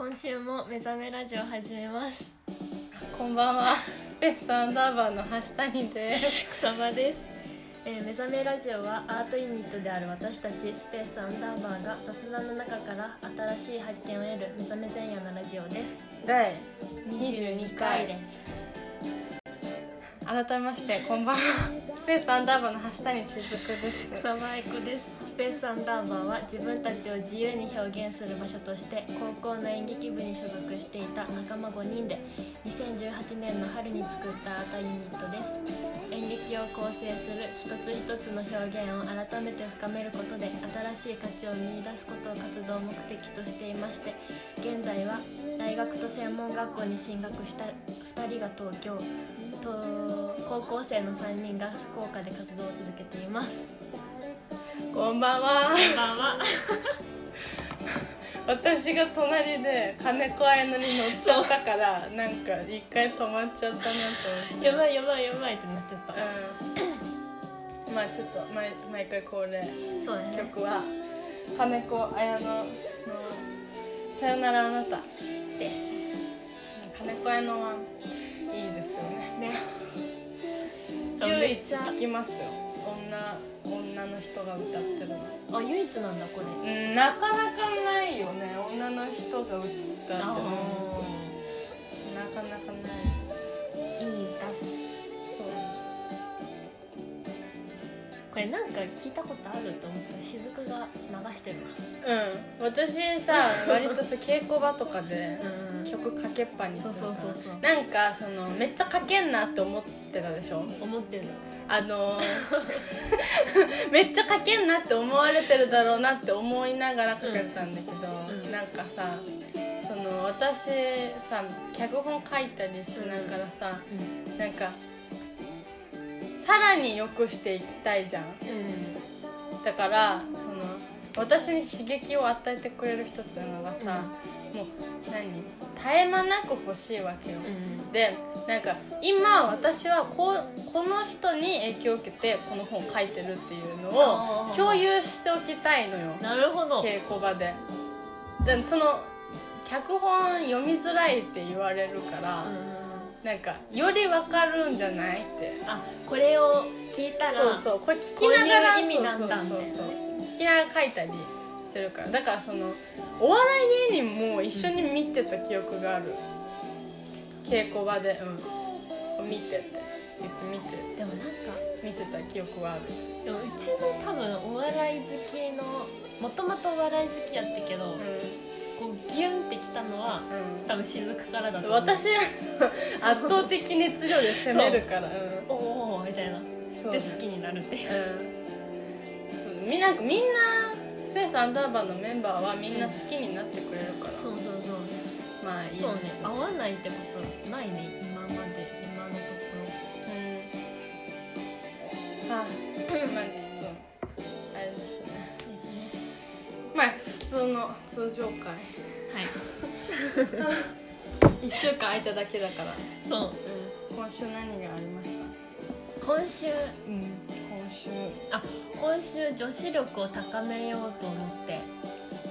今週も目覚めラジオ始めます。こんばんは。スペースアンダーバーの橋谷です。草場です、えー目覚めラジオはアートユニットである私たちスペースアンダーバーが雑談の中から新しい発見を得る目覚め前夜のラジオです。第22回です。改めましてこんばんは。スペースアンダーバーの橋谷しずくです。草間愛子ですスペースアンダーバーは自分たちを自由に表現する場所として高校の演劇部に所属していた仲間5人で2018年の春に作ったアートユニットです。演劇を構成する一つ一つの表現を改めて深めることで新しい価値を見出すことを活動目的としていまして現在は大学と専門学校に進学した2人が東京。と高校生の3人が福岡で活動を続けています。こんばんは。こんばんは。私が隣で金子綾乃に乗っちゃったから なんか一回止まっちゃったなと思って。やばいやばいやばいってなっちゃった。うん。まあちょっと毎毎回恒例。そうだね。曲は金子綾乃の「さよならあなた」です。金子綾乃はいいですよねね。唯一聞きますよ。女女の人が歌ってるの。あ唯一なんだこれ。うんなかなかないよね。女の人が歌ってるあなかなかないですこれなんか聞いたことあると思ったら雫が流してるうん。私さ 割とさ稽古場とかでうん。曲かけっぱにするからそうそうそうそう。なんかそのめっちゃかけんなって思ってたでしょ？な思ってる。あのーめっちゃかけんなって思われてるだろうなって思いながらかけてたんだけど、うん。なんかさその私さ脚本書いたりしながらさ、うん。なんかさらに良くしていきたいじゃん。うん。だからその私に刺激を与えてくれる人っていうのがさ、もう何？絶え間なく欲しいわけよ、うん。でなんか今私はこうこの人に影響を受けてこの本を書いてるっていうのを共有しておきたいのよ。なるほど。稽古場で。でその脚本読みづらいって言われるから、うんなんかより分かるんじゃないって。あこれを聞いたらそうそうこれ聞きながらこういう意味なんだ聞きながら書いたりしてるから。だからそのお笑い芸人も一緒に見てた記憶がある。稽古場で。うん。見てって言って見て。でもなんか見せた記憶はある。でもうちの多分お笑い好きのもともとお笑い好きやったけど、うこうギュンってきたのはん。多分雫からだとうん思う。私は圧倒的熱量で攻めるから。う。ん。おおみたいな。で好きになるっていう。うん。みんなみんなスペースアンダーバーのメンバーはみんな好きになってくれるから、そうそうそう。まあいいそうね。ですよ合わないってことないね今まで。今のとこうん。はあ、まあちょっとあれですねまあ普通の通常回はい。1週間空いただけだから、そう。今週何がありました？今週？うん。今週。あ今週女子力を高めようと思って。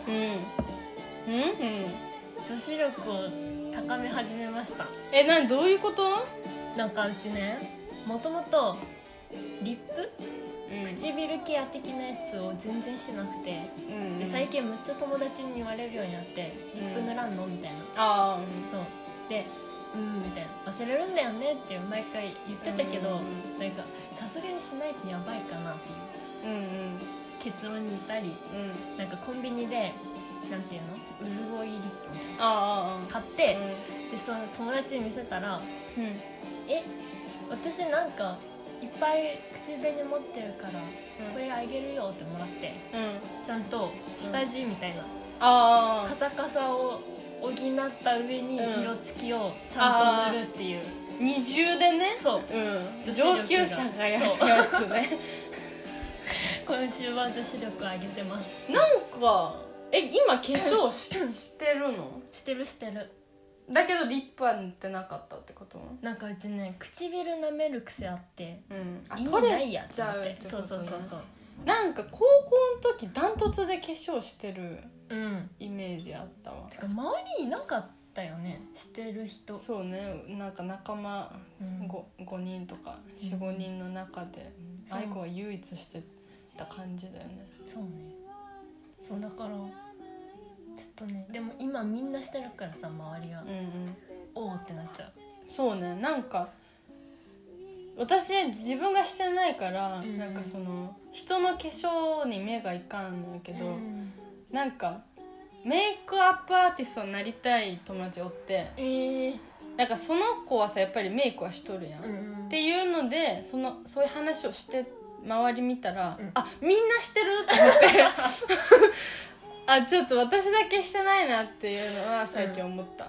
うん。うんうん。女子力を高め始めました。え何？どういうこと？なんかうちねもともとリップ？うん唇ケア的なやつを全然してなくて。うんで最近めっちゃ友達に言われるようになって「リップ塗らんの?」みたいな。ああそう。で「うん」みたいな「忘れるんだよね」って毎回言ってたけど、うんなんかさすがにしないとやばいかなっていう。うんうん。結論にいたりうん。なんかコンビニでなんていうの？潤いリップみたいな。買って、うでその友達に見せたらんうん「え私なんかいっぱい口紅持ってるからうん。これあげるよ」ってもらってうん。ちゃんと下地みたいな、あカサカサを補った上にうん。色付きをちゃんと塗るっていう、あ二重でね。そう。うん。上級者がやるやつね 今週は女子力上げてます。なんかえ今化粧し してるの？してるしてるだけどリップは塗ってなかったってこと？なんかうちね唇舐める癖あってうん。あ意味取ないやれちゃうってそうそうそうそうなんか高校の時ダントツで化粧してるうん。イメージあったわ。てか周りいなかったよねしてる人。そうね。なんか仲間うん。5, 5人とか45人の中で愛子は唯一してた感じだよね。そうね。そうだからちょっとねでも今みんなしてるからさ周りがうんうん。おおってなっちゃう。そうねなんか私自分がしてないから、うんなんかその人の化粧に目がいかんのやけど、うんなんかメイクアップアーティストになりたい友達おってええなんかその子はさやっぱりメイクはしとるやん、うっていうのでそのそういう話をして周り見たら、うん。あみんなしてると思ってあちょっと私だけしてないなっていうのは最近思った、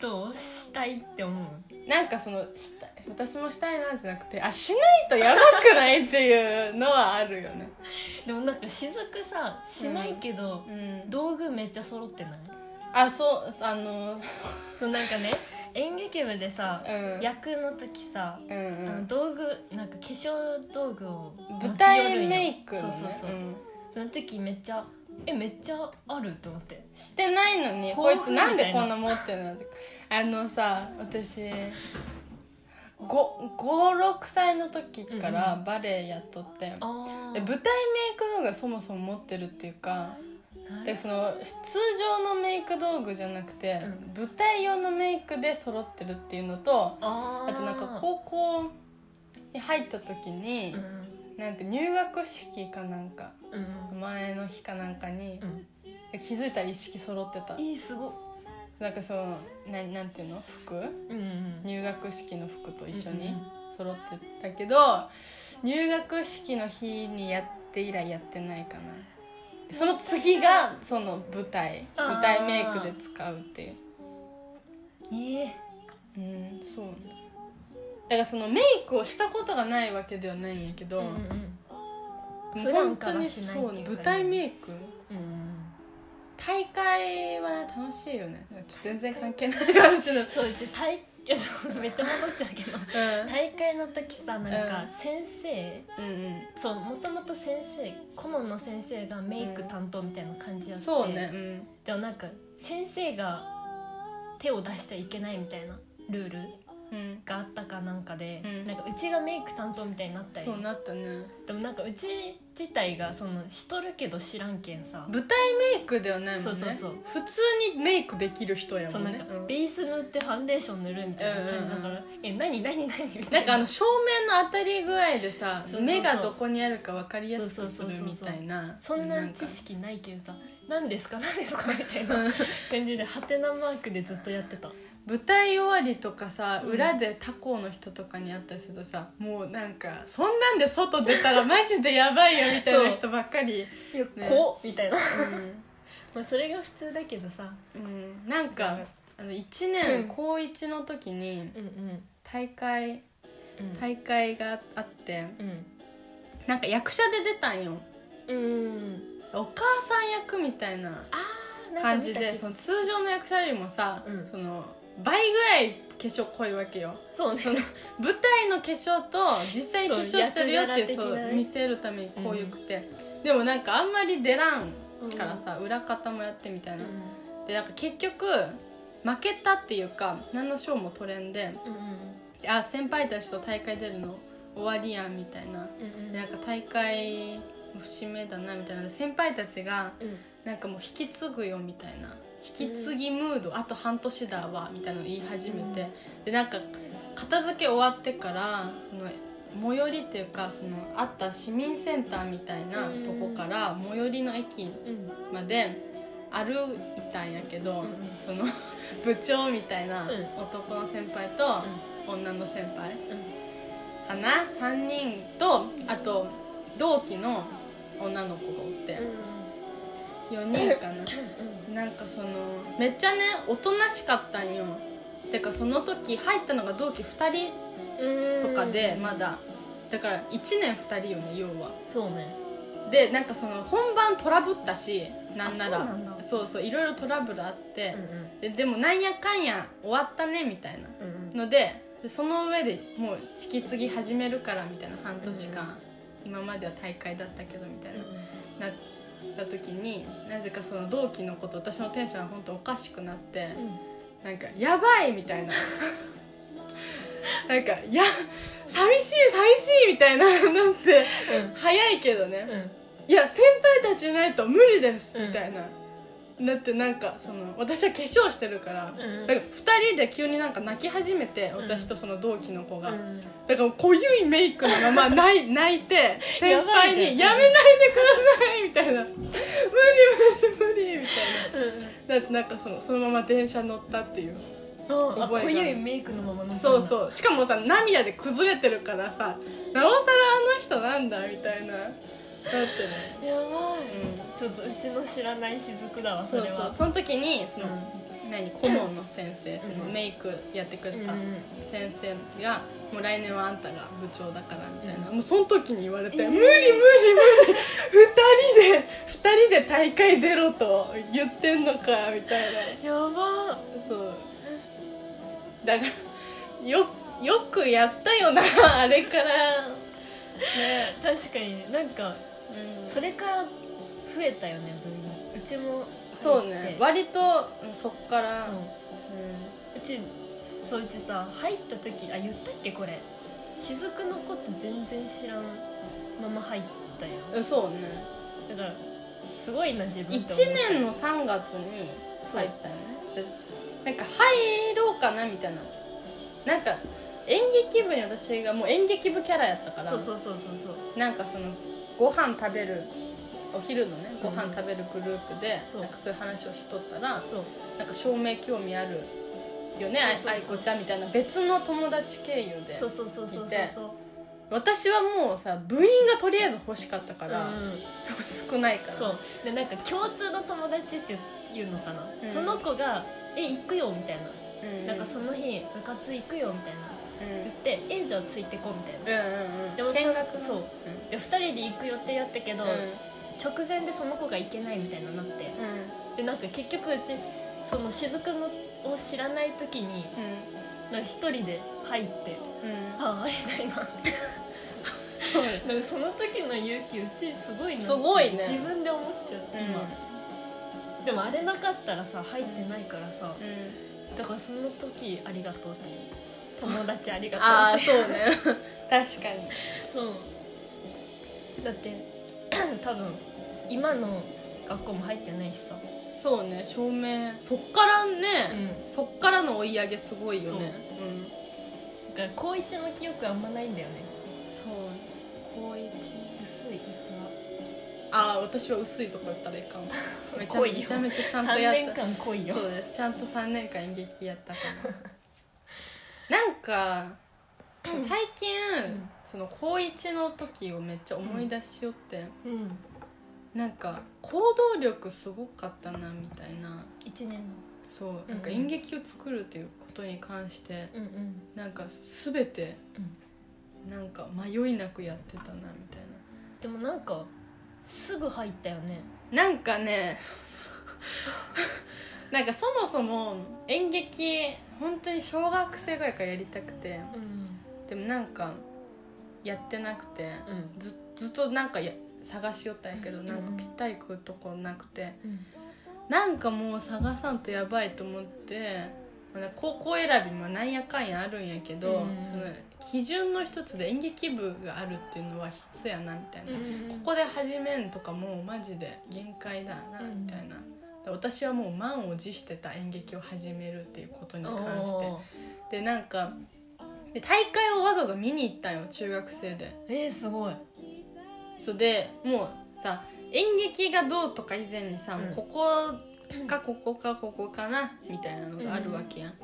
どうしたいって思う？なんかそのした私もしたいなじゃなくてあしないとやばくないっていうのはあるよね。でもなんかしずくさしないけど、うん。道具めっちゃ揃ってない？あそうあの そうなんかね演劇部でさ、うん。役の時さ、うんうあのん道具なんか化粧道具を舞台メイクのね。そうそうそう、ん。その時めっちゃえめっちゃあると思って。してないのにこいつなんでこんな持ってるのって。あのさ私56歳の時からバレエやっとって、あで舞台メイク道具がそもそも持ってるっていうかでその通常のメイク道具じゃなくて、う舞台用のメイクで揃ってるっていうのとああとなんか高校に入った時にう、ん。なんか入学式かなんかうん前の日かなんかにう、ん。気づいたら一式揃ってた。いいすごっなんかそのななんていうの？服？入学式の服と一緒に揃ってたけど入学式の日にやって以来やってないかな。その次がその舞台。舞台メイクで使うっていう。いいえ。うんそう。ねだからそのメイクをしたことがないわけではないんやけど、うんうん普段からしないっていうかね。舞台メイク。うん大会はね楽しいよね。全然関係ない話だそうで大いやそうめっちゃ戻っちゃうけど。大会の時さなんか先生、うんうん。そうもともと先生顧問の先生がメイク担当みたいな感じやって、そうねうん。でもなんか先生が手を出しちゃいけないみたいなルールうん。があったかなんかで、うん。なんかうちがメイク担当みたいになったり。そうなったね。でもなんかうち自体がそのしとるけど知らんけんさ。舞台メイクではないもんね。そうそうそう。普通にメイクできる人やそうなんかもんねうん。ベース塗ってファンデーション塗るみたいな感じだから、うんうん。うんえ何何何？みたいななんかあの照明の当たり具合でさ目がどこにあるか分かりやすくするみたいな。そんなか。知識ないけどさ何ですか？何ですか？みたいな感じでハテナマークでずっとやってた。舞台終わりとかさうん。裏で他校の人とかに会ったりするとさもうなんかそんなんで外出たらマジでやばいよみたいな人ばっかり。いや、ね。こうみたいな。う まあそれが普通だけどさ。ん、うん、なんかあの1年高1の時に大会うん。大会があってうん。なんか役者で出たんよ。うんお母さん役みたいな感じでその通常の役者よりもさ、うん。その倍ぐらい化粧濃いわけよ。そうね。その舞台の化粧と実際に化粧してるよってそう見せるために濃ゆくて、でもなんかあんまり出らんからさ、裏方もやってみたいな、でなんか結局負けたっていうか何の賞も取れんでうんうん。あ先輩たちと大会出るの終わりやんみたいな。うんうん。でなんか大会節目だなみたいな。先輩たちがうん。なんかもう引き継ぐよみたいな。引き継ぎムード、あと半年だわみたいなの言い始めて、でなんか片付け終わってからその最寄りっていうかそのあった市民センターみたいなとこから最寄りの駅うんまで歩いたんやけど、うん。その 部長みたいなうん。男の先輩と女の先輩うん。かな？3人とあと同期の女の子がおって。4人かな。なんかそのめっちゃねおとなしかったんよ。てかその時入ったのが同期2人うんとかでまだ。だから1年2人よね要は。そうね。でなんかその本番トラブったしなんなら。あそうそういろいろトラブルあって。うん、ででもなんやかんや終わったねみたいなうんうん。のででその上でもう引き継ぎ始めるからみたいな半年間、うん今までは大会だったけどみたいな、なった時になぜかその同期のこと私のテンションが本当おかしくなってなんか「やばい!」みたいな なんか「いや寂しい寂しい!」みたいななって早いけどね「いや先輩たちいないと無理です!」みたいな。だってなんかその私は化粧してるから,、うん。だから2人で急になんか泣き始めて私とその同期の子が、うん。だから濃ゆいメイクのまま泣い 泣いて先輩に「じゃん。やめないでください」みたいな「無理無理無理」みたいな。だってなんかそのそのまま電車乗ったっていう。あ覚えが。濃ゆいメイクのまま乗ったんだそうそう。しかもさ涙で崩れてるからさなおさらあの人なんだみたいな。だってね。やばちょっとうちの知らない雫だわそそう。れは。そうその時にその、う何顧問の先生そのうん。メイクやってくれたうん先生が「もう来年はあんたが部長だから」みたいな、もうその時に言われて「えー。無理無理無理。二人で二人で大会出ろと言ってんのか」みたいな。やば。そう。だからよよくやったよなあれから。ね。確かになんかうん。それから増えたよね部員うちもそうね割とうんそっから。そう。うちそううちさ入った時あ言ったっけこれ。雫のこと全然知らんまま入ったようん、そうね。だからすごいな自分って思1った年の3月に入ったよね。でなんか入ろうかなみたいな。なんか演劇部に私がもう演劇部キャラやったから。そうそうそうそうそう。なんかそのご飯食べるお昼のねごうん。飯食べるグループで、そう。なんかそういう話をしとったらそう。なんか照明興味あるよねそうそうそう。あいこちゃんみたいな別の友達経由でそうそうそうそうそう。いて。そう私はもうさ部員がとりあえず欲しかったから、うん。すごい少ないから。そう。でなんか共通の友達っていうのかな、うん。その子が「え行くよ」みたいな、うんなんかその日部活行くよみたいな。うん。言って「えじゃあついてこ」みたいな。うんうんうん。でもそ見学の。そう。で2人で行く予定やったけど、うん。直前でその子が行けないみたいななって。でなんか結局うちその雫のを知らない時にうん。なんか一人で入ってうん。うんああみたいな。なんかその時の勇気うちすごいなすごいね。自分で思っちゃう今、でもあれなかったらさ入ってないからさうんだからその時ありがとうって友達ありがとう。ああそうね。確かに。そう。だって 多分今の学校も入ってないしさ。そうね照明そっからね、うそっからの追い上げすごいよね。だから高一の記憶あんまないんだよね。うんそう。高一。薄いうちああ私は薄いとか言ったらいかん めちゃめちゃめちゃちゃは3んとやっ年た間濃いよ。そうです。ちゃんと3年間演劇やったから。なんか最近、んその高1の時をめっちゃ思い出しよって、うんなんか行動力すごかったなみたいな。1年の。そううん。なんか演劇を作るっていうことに関してうんうん。なんか全てなんか迷いなくやってたなみたいでもなんかすぐ入ったよね。ななんかねなんかそもそも演劇本当に小学生ぐらいからやりたくてうん。でもなんかやってなくてうん。ずずっとなんかや探しよったんやけどうん。なんかぴったりくるとこなくてうん。なんかもう探さんとやばいと思ってまあ高校選びもなんやかんやあるんやけど、うん。その基準の一つで演劇部があるっていうのは必須やなみたいな、うんここで始めんとかもうマジで限界だなみたいな、で私はもう満を持してた演劇を始めるっていうことに関して。でなんかで大会をわざわざ見に行ったんよ中学生で。えー、すごい。そうでもうさ演劇がどうとか以前にさ、ここ かここかここかなみたいなのがあるわけやん、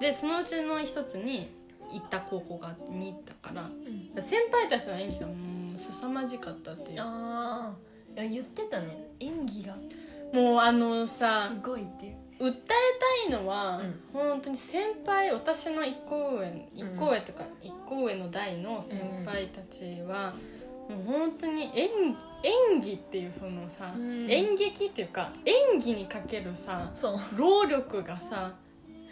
でそのうちの一つに行った高校が見たからうん。先輩たちの演技がもう凄まじかったっていう。ああ言ってたね。演技が。もうあのさすごいっていう。訴えたいのは、うん。本当に先輩私の一個上一個上とか一個上の代の先輩たちは、もう本当に演演技っていうそのさ、うん。演劇っていうか演技にかけるさ労力がさ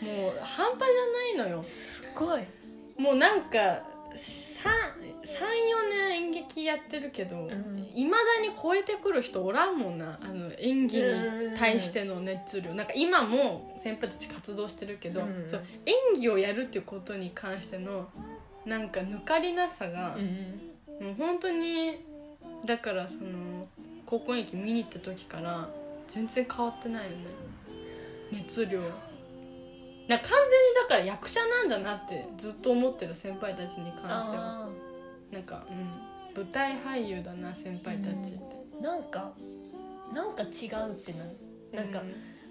もう半端じゃないのよ。すごい。もうなんかさ34年演劇やってるけどん。いま、未だに超えてくる人おらんもんなあの演技に対しての熱量。なんか今も先輩たち活動してるけど、うん。そう演技をやるっていうことに関してのなんか抜かりなさが、もう本当にだからその高校演劇見に行った時から全然変わってないよね。熱量。な完全にだから役者なんだなってずっと思ってる先輩たちに関しては。あなんかうん。舞台俳優だな先輩たちって、ーなんかなんか違うってなる。なんか、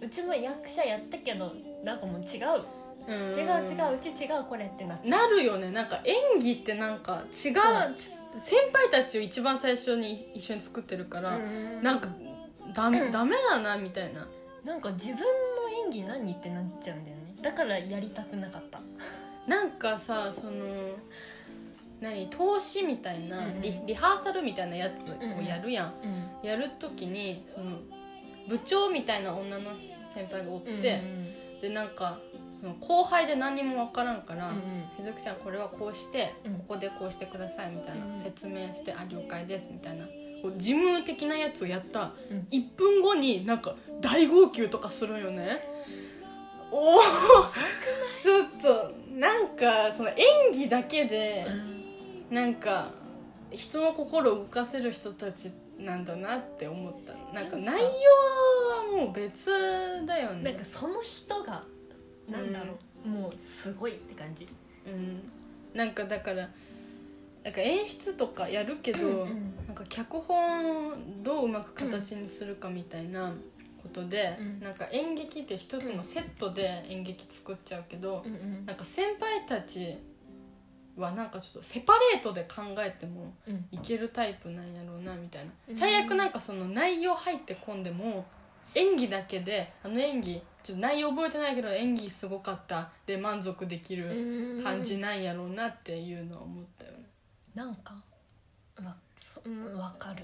ううちも役者やったけどなんかもう違う。うん違う違ううち違うこれってなっちゃなるよね。なんか演技ってなんか違うち先輩たちを一番最初に一緒に作ってるから、ううん。なんかダメダメだなみたいな。なんか自分の演技何ってなっちゃうんだよね。だからやりたくなかった。なんかさその何投資みたいなうんうん。リ,、リハーサルみたいなやつをやるやん、うんやる時にその部長みたいな女の先輩がおって、うん。でなんかその後輩で何にも分からんからうんうん「しずくちゃんこれはこうして、うん。ここでこうしてください」みたいな、うん。説明して「あ了解です」みたいな。事務的なやつをやったうん。1分後になんか大号泣とかするよね。おおちょっとなんかその演技だけでなんか人の心を動かせる人たちなんだなって思った。なんか内容はもう別だよね。なんかその人がなんだろう、もうすごいって感じ。うん。なんかだからなんか演出とかやるけど、うんなんか脚本をどううまく形にするかみたいなことで、うん。なんか演劇って一つのセットで演劇作っちゃうけど、うんうん。なんか先輩たちはなんかちょっとセパレートで考えてもうん。いけるタイプなんやろうなみたいな、うん。最悪なんかその内容入ってこんでも演技だけであの演技ちょっと内容覚えてないけど演技すごかった。で満足できる感じなんやろうなっていうのは思ったよね、なんかわそうんわかる。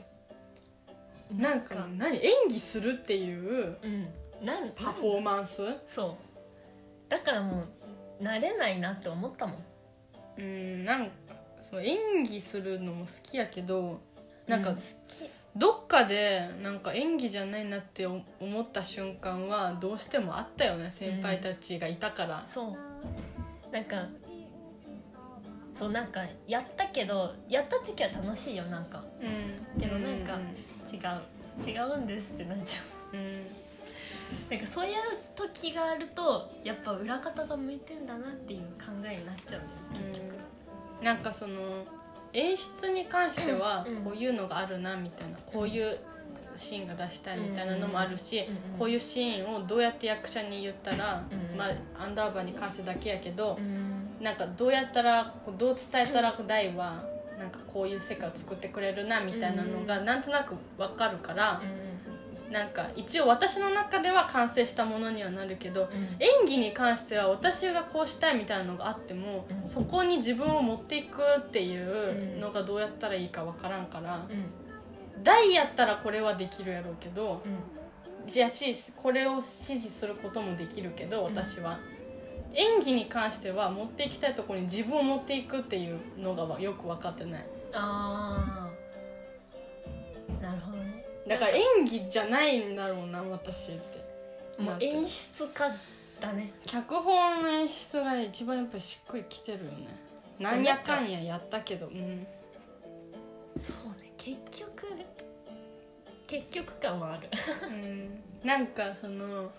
なんか何？演技するっていううん。なんパフォーマンス？そう。だからもう慣れないなって思ったもん。うんなんかそう演技するのも好きやけどなんかう好きどっかでなんか演技じゃないなって思った瞬間はどうしてもあったよね先輩たちがいたから、そう。なんかそうなんかやったけどやった時は楽しいよなんか。うん。けどなんかうん違う。違うんですってなっちゃう。ん。うなんかそういう時があるとやっぱ裏方が向いてんだなっていう考えになっちゃうんだよ結局。うん。なんかその演出に関してはうん。こういうのがあるなみたいなこういうシーンが出したいみたいなのもあるしこういうシーンをどうやって役者に言ったらうんまあアンダーバーに関してだけやけどうん。なんかどうやったらこうどう伝えたら大はなんかこういう世界を作ってくれるなみたいなのがなんとなく分かるからなんか一応私の中では完成したものにはなるけど演技に関しては私がこうしたいみたいなのがあってもうん。そこに自分を持っていくっていうのがどうやったらいいか分からんからうん。大やったらこれはできるやろうけどうん。じゃあしこれを指示することもできるけど私は。演技に関しては持っていきたいところに自分を持っていくっていうのがよく分かってない。ああなるほどねだから演技じゃないんだろうな私って。もう演出家だね。脚本の演出が一番やっぱりしっくりきてるよね。なんやかんややったけど。うん。そうね結局結局感はある。うん。なんかその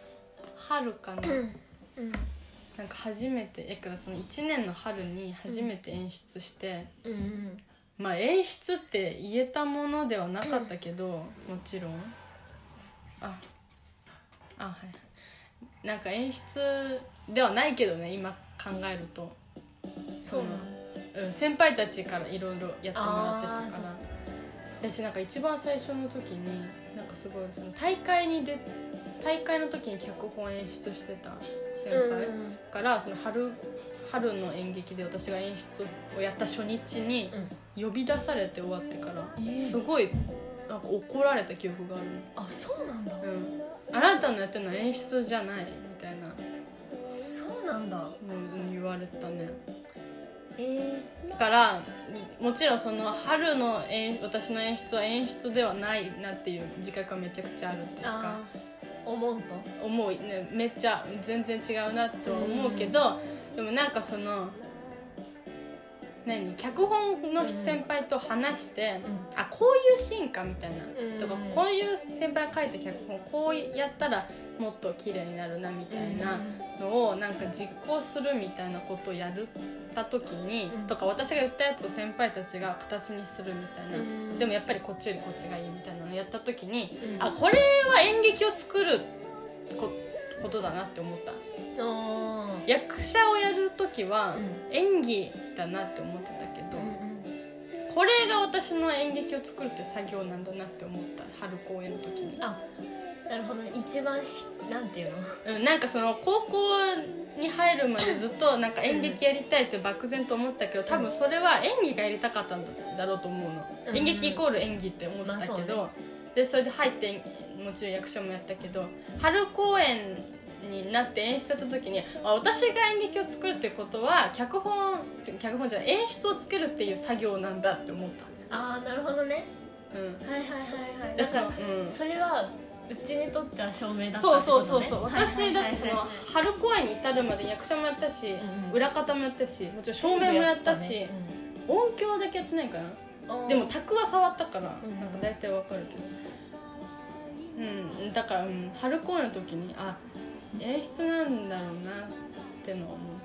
春かな。うん。なんか初めてだからその1年の春に初めて演出して、うんうんまあ演出って言えたものではなかったけどもちろん。ああはい。なんか演出ではないけどね今考えると。そうなの。うん、先輩たちからいろいろやってもらってたから。私なんか一番最初の時になんかすごいその大会に出大会の時に脚本演出してた先輩うん。からその春春の演劇で私が演出をやった初日にうん。呼び出されて終わってから、えー。すごいなんか怒られた記憶があるあそうなんだ。の、うん、あなたのやってるのは演出じゃないみたいな。そうなんだ。の言われたね。えだからもちろんその春の演私の演出は演出ではないなっていう自覚はめちゃくちゃあるっていうか。思うと。思う。ねめっちゃ全然違うなとは思うけど、でもなんかその何？脚本の先輩と話して、あこういうシーンかみたいな、うん。とかこういう先輩が書いた脚本こうやったらもっと綺麗になるなみたいなのをなんか実行するみたいなことをやるた時に、うん。とか私が言ったやつを先輩たちが形にするみたいな、うん。でもやっぱりこっちよりこっちがいいみたいなのをやった時に、うん。あこれは演劇を作るこことだなって思った役者をやる時はうん。演技だなって思ってたけど、うんうん。これが私の演劇を作るって作業なんだなって思った春公演の時に、あなるほどね。一番しなんていうの？うん、なんかその高校に入るまでずっとなんか演劇やりたいって漠然と思ってたけど多分それは演技がやりたかったんだろうと思うの、うん。演劇イコール演技って思ってたけど、まあそうでそれで入ってもちろん役者もやったけど春公演になって演出やった時にあ私が演劇を作るってことは脚本脚本じゃない演出をつけるっていう作業なんだって思った。ああなるほどね。うん。はいはいはいはい。だからうん。それはうちにとっては証明だったそうそうそうそう。私だってそのはい春公演に至るまで役者もやったし、んうん。裏方もやったしもちろん照明もやったし全音響だけやってないかな。でも卓は触ったから、うんなんか大体わかるけど。うん。だから、うん、春公演の時にあ演出なんだろうなってのは思っ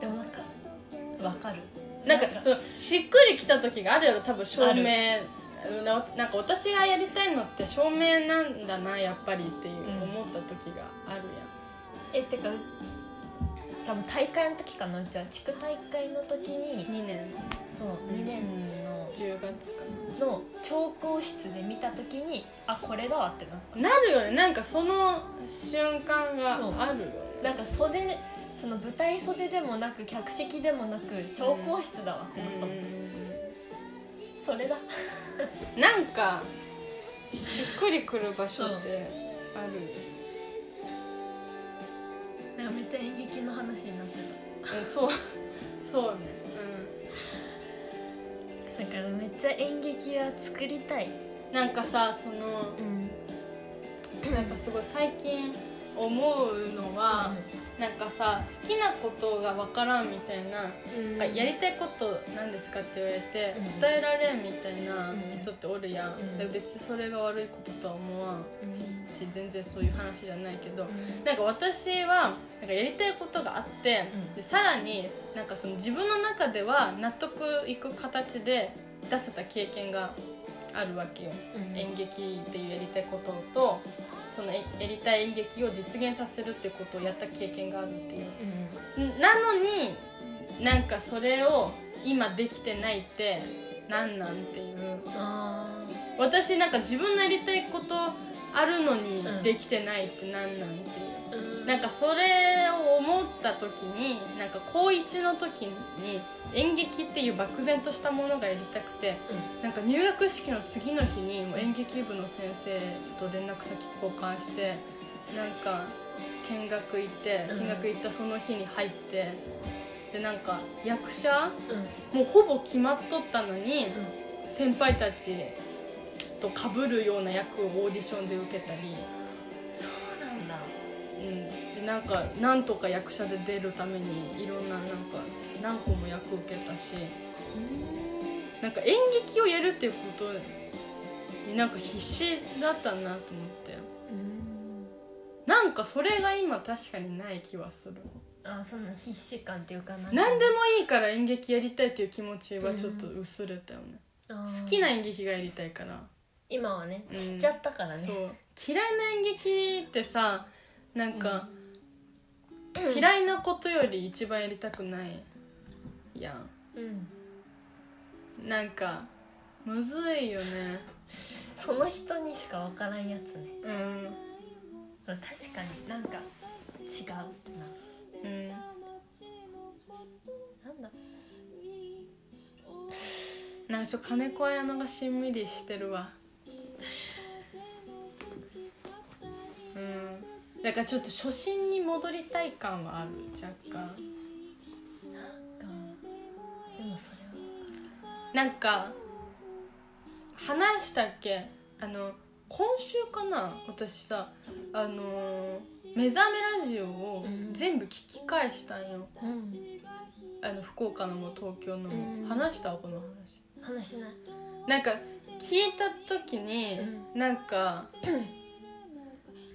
でもなんかわかる。たなんかそのしっくりきた時があるやろ多分照明ななんか私がやりたいのって照明なんだなやっぱりっていううん思った時があるえてか多分大会の時かな。うちは地区大会の時にやん2年。そう2年。の10月かの調光室で見た時にあこれだわってなっななるよね。なんかその瞬間があるよね。たなんか袖その舞台袖でもなく客席でもなく調光室だわってなったもん、それだ。なんかしっくりくる場所ってあるよなんかめっちゃ演劇の話になってうんそう。そうね。ただからめっちゃ演劇は作りたい。うんなんかさそのうん。なんかすごい最近思うのは、なんかさ好きなことが分からんみたいな、うん。なんかやりたいことなんですかって言われて、うん。答えられんみたいなうん。人っておるやん、うん。で別にそれが悪いこととは思わんうん。し全然そういう話じゃないけど、うん。なんか私はなんかやりたいことがあって、うん。でさらになんかその自分の中では納得いく形で出せた経験があるわけよ、うん。演劇っていうやりたいこととそのやりたい演劇を実現させるってことをやった経験があるっていう。うん。なのになんかそれを今できてないってなんなんっていう。あ私なんか自分のやりたいことあるのにうん。できてないってなんなんっていうなんかそれを思った時になんか高1の時に演劇っていう漠然としたものがやりたくてなんか入学式の次の日にもう演劇部の先生と連絡先交換してなんか見学行ってうん。見学行ったその日に入ってでなんか役者うん。もうほぼ決まっとったのにうん。先輩たちと被るような役をオーディションで受けたり。なんかなんとか役者で出るためにいろんななんか何個も役受けたしなんか演劇をやるっていうことになんか必死だったなと思って。うん。なんかそれが今確かにない気はする。あそんな必死感っていうかな何でもいいから演劇やりたいっていう気持ちはちょっと薄れたよね、好好きな演劇がやりたいから、今はねうん。知っちゃったからね。そう。嫌いな演劇ってさなんか、嫌いなことより一番やりたくないやん。うんなんかむずいよね。その人にしか分からんやつね。うん。確かになんか違うってなる。うん。なんだ。なんかちょ金子綾乃がしんみりしてるわ。うんだかちょっと初心に戻りたい感はある若干。でもそれはなんか話したっけ？あの今週かな？私さあのー目覚めラジオを全部聞き返したんよ、うん、あの福岡のも東京の。も、うん、話したこの話。話しない。なんか聞いた時に、うん、なんか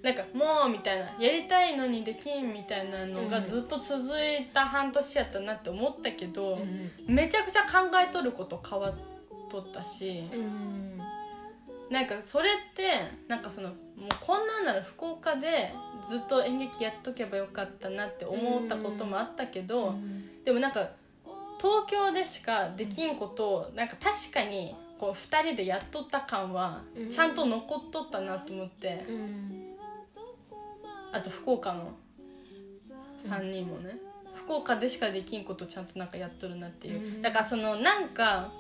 なんかもうみたいなやりたいのにできんみたいなのがうんずっと続いた半年やったなって思ったけど、うんめちゃくちゃ考えとること変わっとったし、うんなんかそれってなんかそのもうこんなんなら福岡でずっと演劇やっとけばよかったなって思ったこともあったけど、でもなんか東京でしかできんことをなんか確かにこう2人でやっとった感はうん。ちゃんと残っとったなと思って、うんあと福岡の3人もね、福岡でしかできんことちゃんとなんかやっとるなっていう、うん。だからそのなんか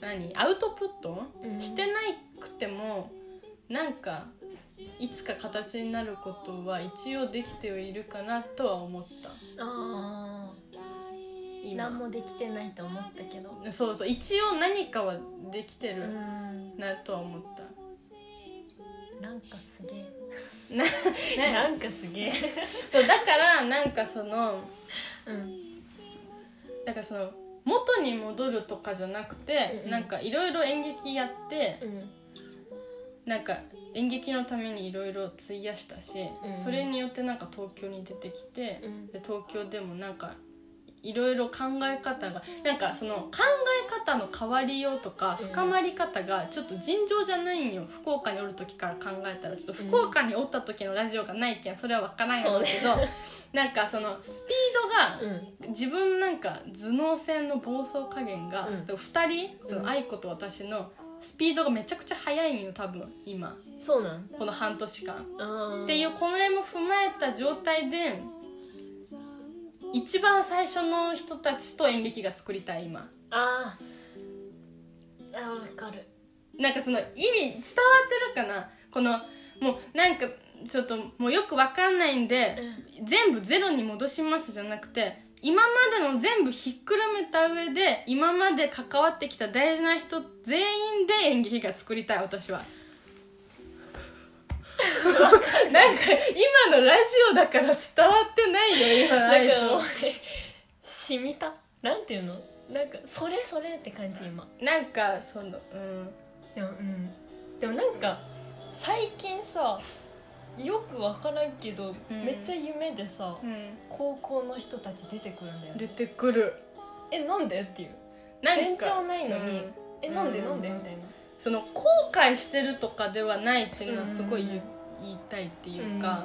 何アウトプット、うん。してないくてもなんかいつか形になることは一応できてはいるかなとは思った。ああ今。何もできてないと思ったけど。そうそう。一応何かはできてうるん。なとは思った、なんかすげなえ なんかすげえ。そうだからなんかそのうん。なんかその元に戻るとかじゃなくて、うんうん。なんかいろいろ演劇やってうん。なんか演劇のためにいろいろ費やしたし、うん。それによってなんか東京に出てきて、うん。で東京でもなんかいろいろ考え方がなんかその考え方の変わりようとかうん。深まり方がちょっと尋常じゃないんよ。福岡におる時から考えたらちょっと福岡におった時のラジオがないけんそれは分からんやろうけど、なんかそのスピードがうん。自分なんか頭脳戦の暴走加減が、うん。2人その愛子と私のスピードがめちゃくちゃ速いんよ多分今。そうなん？この半年間。あっていうこれも踏まえた状態で一番最初の人たちと演劇が作りたい今。あー。あ分かる。なんかその意味伝わってるかな？このもうなんかちょっともうよくわかんないんで、全部ゼロに戻しますじゃなくて今までの全部ひっくるめた上で今まで関わってきた大事な人全員で演劇が作りたい私はなんか今のラジオだから伝わってないよ今の愛なんかもう子染みた。なんていうの？なんかそれそれって感じ今。なんかそのうん。でもうん。でもなんか最近さよく分からんけど、うん。めっちゃ夢でさうん。高校の人たち出てくるんだよ出てくる。えなんで？っていう。なんか。全長ないのに、うん。えなんで？うんなんでみたいなその後悔してるとかではないっていうのはすごい言,、いたいっていうか、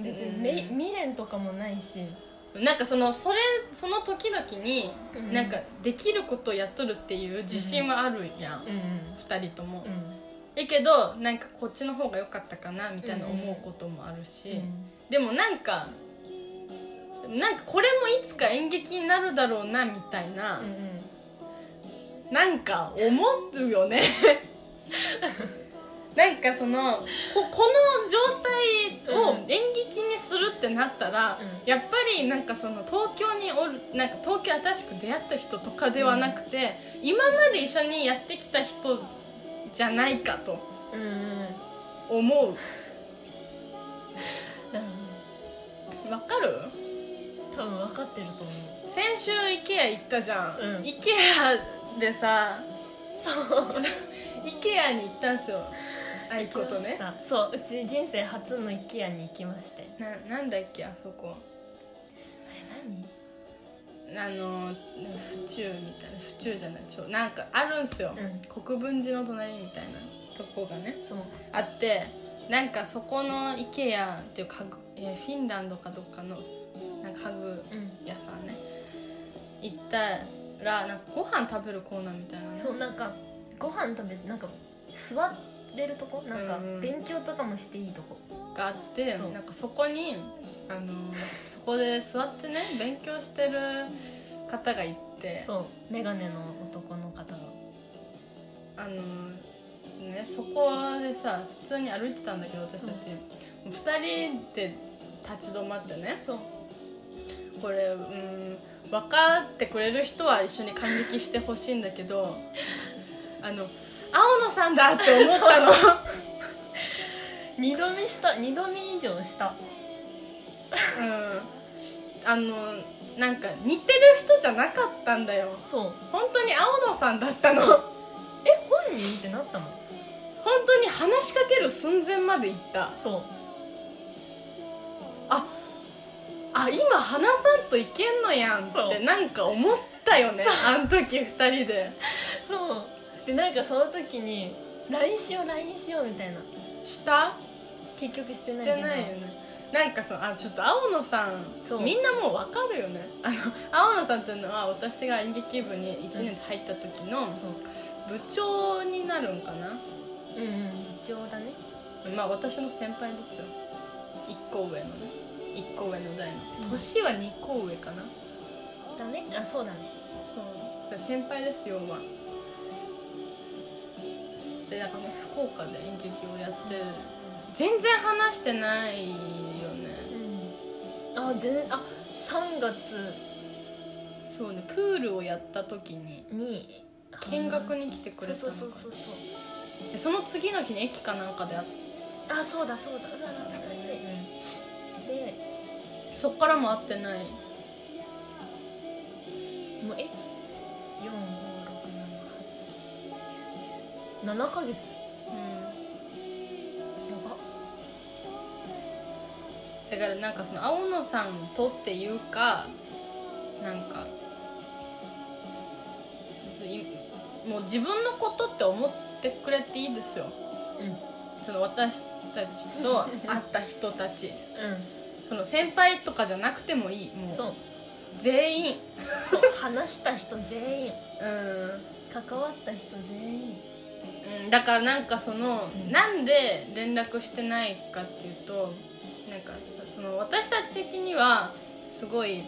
別にうん。め未練とかもないし。なんかそのそれその時々に、うん。なんかできることをやっとるっていう自信はあるやん、うん二人とも、うやけどなんかこっちの方が良かったかなみたいな思うこともあるし、ん。でもなんかなんかこれもいつか演劇になるだろうなみたいな、うんうんなんか思うよね。なんかそのここの状態を演劇にするってなったら、うん。やっぱりなんかその東京におるなんか東京新しく出会った人とかではなくて、今まで一緒にやってきた人じゃないかとうんうん。思う。うん。わかる？多分分かってると思う。先週 IKEA 行ったじゃん、うん。IKEA でさそう。IKEA に行ったんですよ。愛子とね。そううち人生初の IKEA に行きまして。ななんだっけあそこ。あれあの府中みたいな府中じゃないちょなんかあるんすよ、うん。国分寺の隣みたいなとこがね何そう。あってなんかそこの IKEA っていう家具、えーフィンランドかどっかのなんか家具うん。屋さんね。行ったらなんかご飯食べるコーナーみたいなねそうなんかご飯食べてなんか座れるとこ？なんかうんうん。勉強とかもしていいとこ。があってなんかそこにあのそこで座ってね勉強してる方がいて。そう。眼鏡の男の方が。あのねそこでさ普通に歩いてたんだけど私たち、2人で立ち止まってね。そう。これうん分かってくれる人は一緒に感激してほしいんだけどあの青野さんだって思ったの。二度見した二度見以上した。うん。しあのなんか似てる人じゃなかったんだよ。そう。本当に青野さんだったの。え本人ってなったの？本当に話しかける寸前まで行った。そうあ今花さんといけんのやんってなんか思ったよねあの時二人で。そう。でなんかその時に LINE しよう LINE しようみたいな。した？結局してしてないけど。ないよね。なんかそうあちょっと青野さんそう。みんなもう分かるよね。あの青野さんっていうのは私が演劇部に1年で入った時の部長になるんかな？うんうん部長だね。まあ私の先輩ですよ。1個上のね1個上の代の。うん。年は2個上かな、だね。あそうだね。そう。だ先輩ですよはでなんかね福岡で演劇をやってる。全然話してないよね。うん。あ全あ3月。そうね。プールをやった時に。に。見学に来てくれたのかそうそうそう。でその次の日に駅かなんかで会って、あそうだそうだ。うわ懐かしいでそっからも会ってない。もうえ？45678 7ヶ月。うん。やば。だからなんかその青野さんとっていうかなんかもう自分のことって思ってくれていいですよ。うん。その私たちと会った人たち。うその先輩とかじゃなくてもいい。もうんそう。全員。そう。話した人全員。う関わった人全員。ん、うん、だからなんかその、うん。なんで連絡してないかっていうとなんかその私たち的にはすごい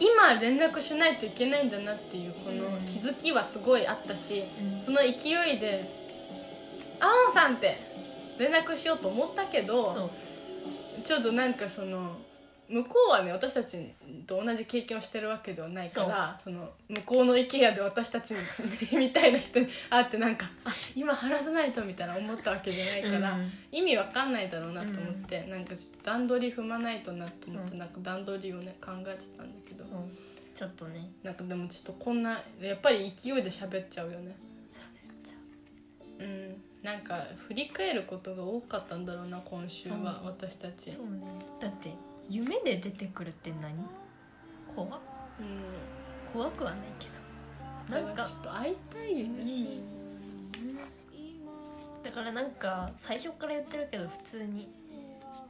今連絡しないといけないんだなっていうこのうん。気づきはすごいあったしうん。その勢いで「青野さん!」って連絡しようと思ったけどそうちょっとなんかその向こうはね私たちと同じ経験をしてるわけではないからその向こうの IKEA で私たちみたいな人に会ってなんかあ 今話さないとみたいな思ったわけじゃないから、うん意味わかんないだろうなと思って、なんかちょっと段取り踏まないとなと思って、うん。なんか段取りをね考えてたんだけど、うん。ちょっとね。なんかでもちょっとこんなやっぱり勢いで喋っちゃうよね。うんなんか振り返ることが多かったんだろうな今週は私たち。そうね。だって夢で出てくるって何？怖うん。怖くはないけど。なんかちょっと会いたいよね。寂しいだからなんか最初から言ってるけど普通に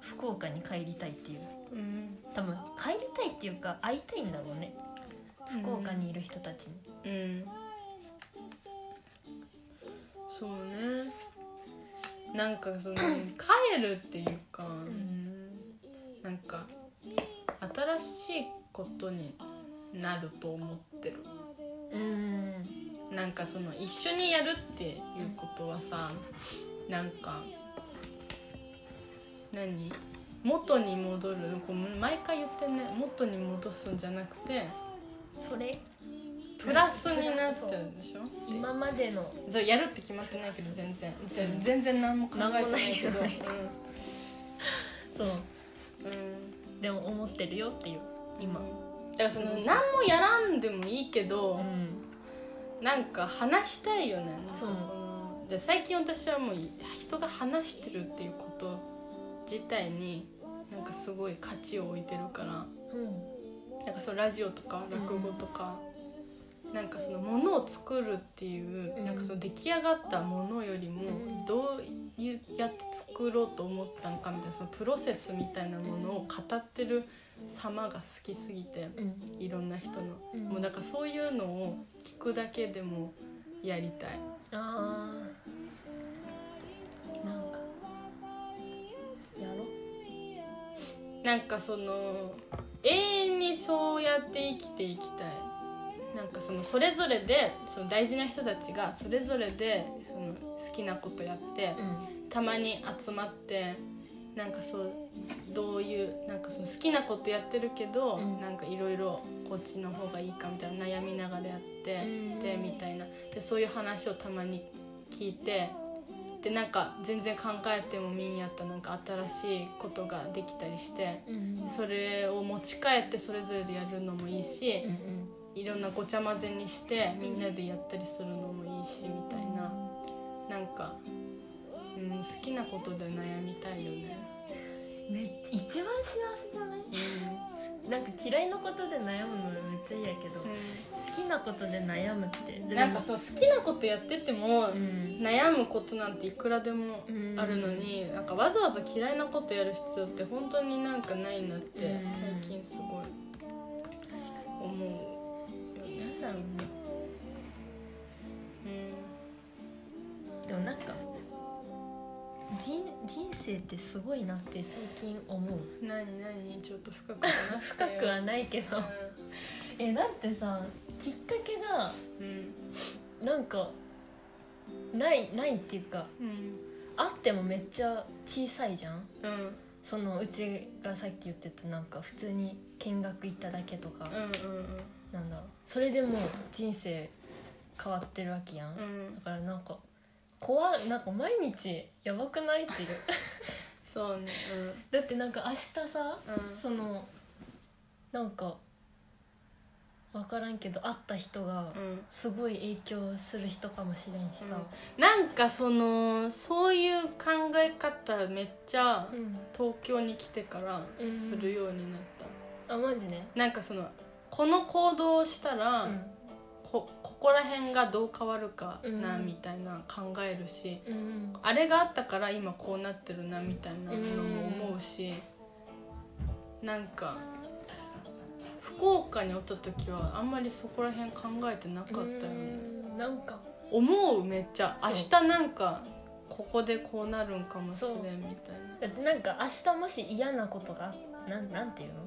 福岡に帰りたいっていう。うん。多分帰りたいっていうか会いたいんだろうね。福岡にいる人たちに、うんそうね。なんかその帰るっていうか、なんか新しいことになると思ってる。うん。なんかその一緒にやるっていうことはさなんか何？元に戻る？こう毎回言ってね。元に戻すんじゃなくてそれ？プラスになってるでしょ？今までの。そうやるって決まってないけど全然。全全然何も考えてないけど。そううん、う。ん、でも思ってるよっていう。今。だからその何もやらんでもいいけど、うん。なんか話したいよね。そう。で最近私はもう人が話してるっていうこと自体になんかすごい価値を置いてるから。うん。なんかそうラジオとか落語とか、なんかそのものを作るっていう、うん。なんかその出来上がったものよりもうん。どういうやって作ろうと思ったんかみたいなそのプロセスみたいなものを語ってる様が好きすぎてうん。いろんな人の、うん。もうだからそういうのを聞くだけでもやりたい。あー。なんか。やろなんかその永遠にそうやって生きていきたいなんかそのそれぞれでその大事な人たちがそれぞれでその好きなことやってうん。たまに集まってなんかそうどういうなんかその好きなことやってるけど、うん。なんかいろいろこっちの方がいいかみたいな悩みながらやって、うん。でみたいな。でそういう話をたまに聞いてでなんか全然考えてもみんやったなんか新しいことができたりしてうん。それを持ち帰ってそれぞれでやるのもいいしうんうんいろんなごちゃ混ぜにしてみんなでやったりするのもいいしみたいな。なんか、うん、好きなことで悩みたいよね。め一番幸せじゃない？なんか嫌いなことで悩むのめっちゃ嫌やけど、好きなことで悩むって。なんかそう好きなことやってても、うん。悩むことなんていくらでもあるのに、なんかわざわざ嫌いなことやる必要って本当になんかないなってうん。最近すごい思うだろうねうでもなんか人人生ってすごいなって最近思う。ん何何？ちょっと深く話して。よ 深くはないけど。えだってさきっかけがうん。なんかないないっていうかうん。あってもめっちゃ小さいじゃん？うん。そのうちがさっき言ってたなんか普通に見学行っただけとか、うんうんなんだろう。それでもう人生変わってるわけやん、うん。うんだからなんか怖いなんか毎日やばくないっていう。そうね。だってなんか明日さ、うん。そのなんか分からんけど会った人がうん。うんすごい影響する人かもしれんしさ、なんかそのそういう考え方めっちゃうん。東京に来てからするようになった、あマジねなんかそのこの行動をしたら、うん。こここら辺がどう変わるかな、うん。みたいな考えるしうん。あれがあったから今こうなってるなみたいなのも思うし、なんか福岡におった時はあんまりそこら辺考えてなかったよね、うん。なんか。思うめっちゃ。明日なんかここでこうなるんかもしれんみたいな。なんか明日もし嫌なことがなんなんていうの？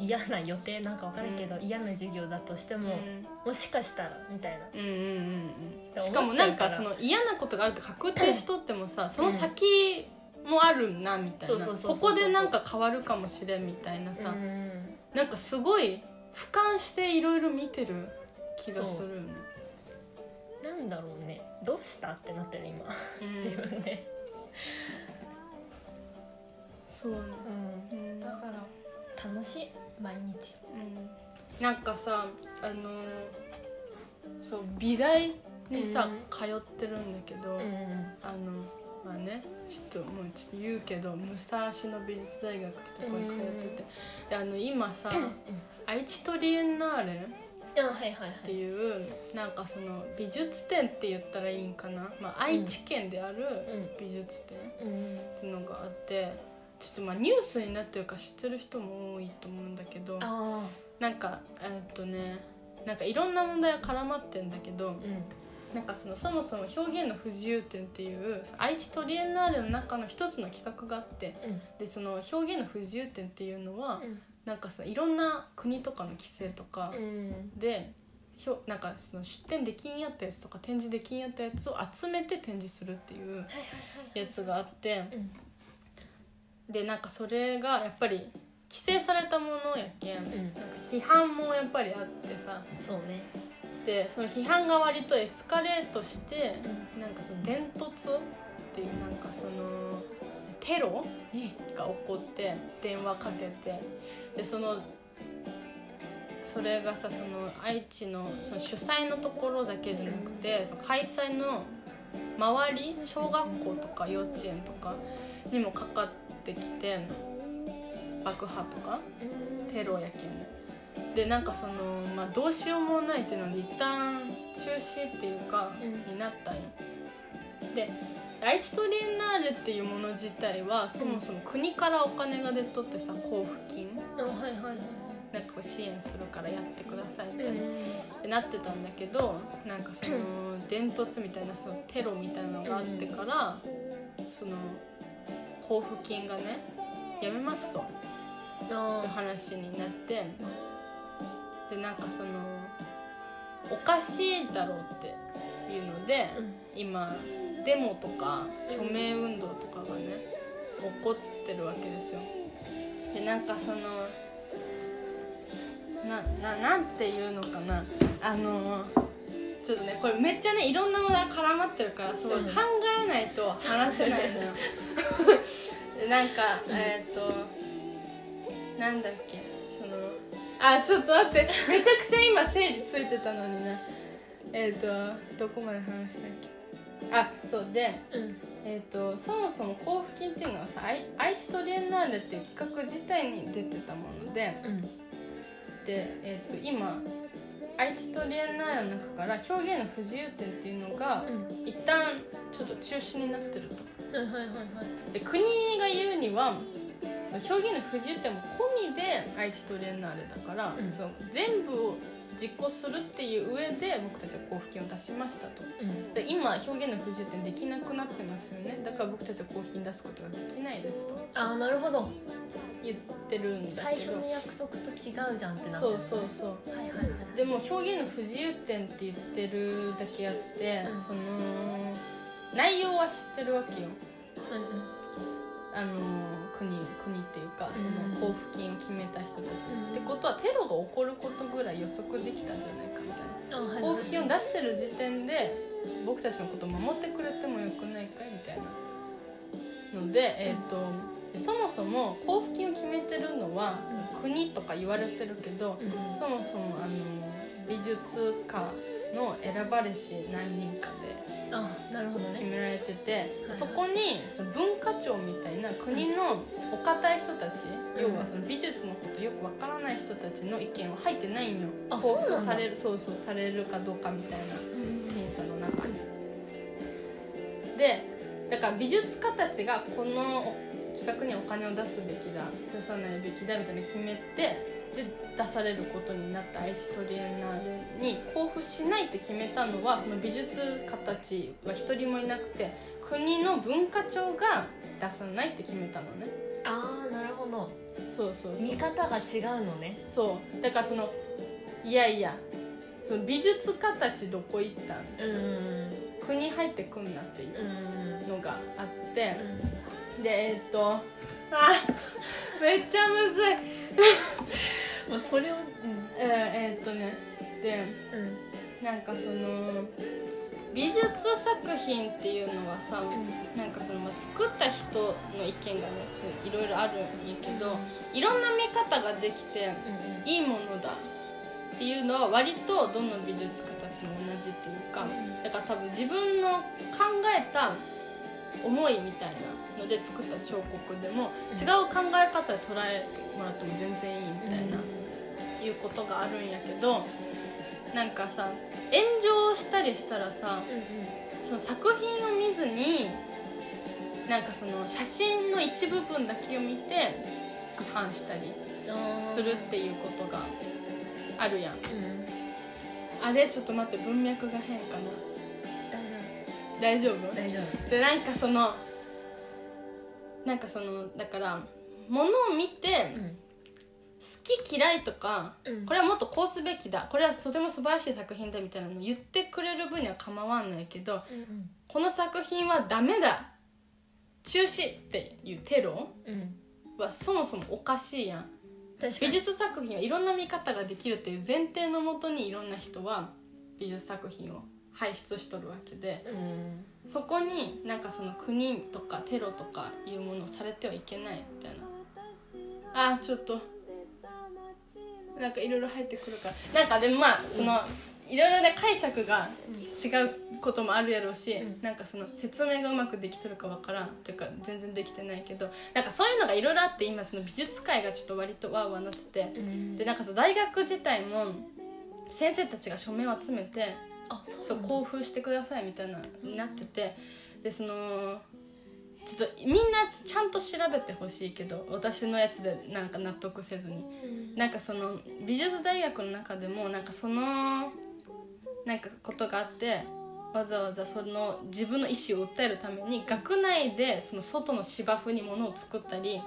嫌な予定なんか分からんけど、嫌な授業だとしても、もしかしたらみたいな。うんうんうんしかもなんかその嫌なことがあるって確定しとってもさ その先もあるなみたいな。ここでなんか変わるかもしれんみたいなさ。うん。なんかすごい俯瞰していろいろ見てる気がするよね。なんだろうね。どうしたってなってる今。うん。自分で、そうねうん。うん。だから楽しい毎日。うん。なんかさあのーそう美大にさ、うん。通ってるんだけど、うん。あのまあねちょっともうちょっと言うけど武蔵野美術大学ってとこに通ってて、であの今さ、愛知トリエンナーレっあはいはいはい。ていうなんかその美術展って言ったらいいんかな、まあ、愛知県であるうん。美術展うんっていうのがあってちょっとまあニュースになってるか知ってる人も多いと思うんだけどあなんかえっとねなんかいろんな問題が絡まってんだけどあうん。なんかそのそもそも表現の不自由展っていう愛知トリエンナーレの中の一つの企画があってうん。でその表現の不自由展っていうのは、うん。なんかさいろんな国とかの規制とかうん。で、ひょなんかその出展できんやったやつとか展示できんやったやつを集めて展示するっていうやつがあってうんでなんかそれがやっぱり規制されたものやけん、なんかん批判もやっぱりあってさ。そうね。でその批判が割とエスカレートして、うなんかその伝突っていうなんかそのテロが起こって電話かけて。でそのそれがさその愛知のその主催のところだけじゃなくてその開催の周り小学校とか幼稚園とかにもかかってきて爆破とか？うん。テロやけんね。でなんかその、まあ、どうしようもないっていうので一旦中止っていうか、うん。になったんよ。で愛知トリエンナーレっていうもの自体はそもそも国からお金が出とってさ交付金。なんかこう支援するからやってくださいみたいな、うん。ってなってたんだけどなんかその 伝突みたいなそのテロみたいなのがあってから、その交付金がねやめますと。い話になって。でなんかそのおかしいだろうっていうので今デモとか署名運動とかがねこってるわけですよ。でなんかそのなななんていうのかな。あのちょっとねこれめっちゃねいろんなものが絡まってるからすごいうん。考えないと話せないのよ。で なんかえっ、となんだっけそのあちょっと待って。めちゃくちゃ今整理ついてたのになえっ、とどこまで話したっけ。あそうでうん。えー、とそもそも交付金っていうのはさ愛愛知トリエンナーレっていう企画自体に出てたものでうん。で、えー、と今愛知トリエンナーレの中から表現の不自由展っていうのがうん。一旦ちょっと中止になってると。はいはいはいはい。で国が言うにはその表現の不自由展も込みで愛知トリエンナーレだから、うん。その全部を実行するっていう上で僕たちは交付金を出しましたと。うん。で今表現の不自由展できなくなってますよね。だから僕たちは交付金出すことができないですと。ああなるほど。言ってるんだ最けど。初の約束と違うじゃんってなってる。そうそうそう。はいはいはい。でも表現の不自由展って言ってるだけあって、うん。その内容は知ってるわけよ。うんうんあの国国っていうかそうん。の交付金を決めた人たち、うん。ってことはテロが起こることぐらい予測できたんじゃないかみたいな。あはいはい。交付金を出してる時点で僕たちのことを守ってくれてもよくないかいみたいなので、えー、とそもそも交付金を決めてるのは国とか言われてるけど、うん。そもそもあの美術家の選ばれし何人かであなるほどね。決められてて、はい。そこにその文化庁みたいな国のお堅い人たち、うん。要はその美術のことよくわからない人たちの意見は入ってないんよ。あ交そうなんだ。付されるそうそうされるかどうかみたいな審査の中に。でだから美術家たちがこの企画にお金を出すべきだ出さないべきだみたいなの決めてで出されることになった愛知トリエンナーレに交付しないって決めたのはその美術家たちは一人もいなくて国の文化庁が出さないって決めたのね。ああなるほど。そうそうそう。見方が違うのね。そう。だからそのいやいやその美術家たちどこ行ったん？国入ってくんなっていううんのがあって。でえっとあめっちゃむずい まあそれをうん。えーえーっとね。でなんかその美術作品っていうのはさなんかその、まあ、作った人の意見がねすいろいろあるんやけどいろんな見方ができてうんいいものだっていうのは割とどの美術家たちも同じっていうかだから多分自分の考えた思いみたいなので作った彫刻でもうん。違う考え方で捉えてもらっても全然いいみたいな、いうことがあるんやけどなんかさ炎上したりしたらさその作品を見ずになんかその写真の一部分だけを見て批判したりするっていうことがあるやん。うん。あれ？ちょっと待って文脈が変かな。大丈夫？大丈夫。でなんかそのなんかそのだから物を見て好き嫌いとかうん。これはもっとこうすべきだ。これはとても素晴らしい作品だみたいなの言ってくれる分には構わんないけどうんこの作品はダメだ。中止っていうテロうん。うんはそもそもおかしいやん。確かに。美術作品はいろんな見方ができるっていう前提のもとにいろんな人は美術作品を輩出しとるわけでうん。そこになんかその国とかテロとかいうものをされてはいけないみたいなあーちょっと。なんかいろいろ入ってくるから。なんかでもまあそのいろいろね解釈が違うこともあるやろうし、うん。なんかその説明がうまくできとるかわからんっていうか全然できてないけどなんかそういうのがいろいろあって今その美術界がちょっと割とわーわーなってて、うん。でなんかその大学自体も先生たちが署名を集めてあそうなんだ。交付してくださいみたいなになってて。でそのちょっとみんなちゃんと調べてほしいけど私のやつでなんか納得せずに。うん。なんかその美術大学の中でもなんかそのなんかことがあってわざわざその自分の意思を訴えるために学内でその外の芝生に物を作ったり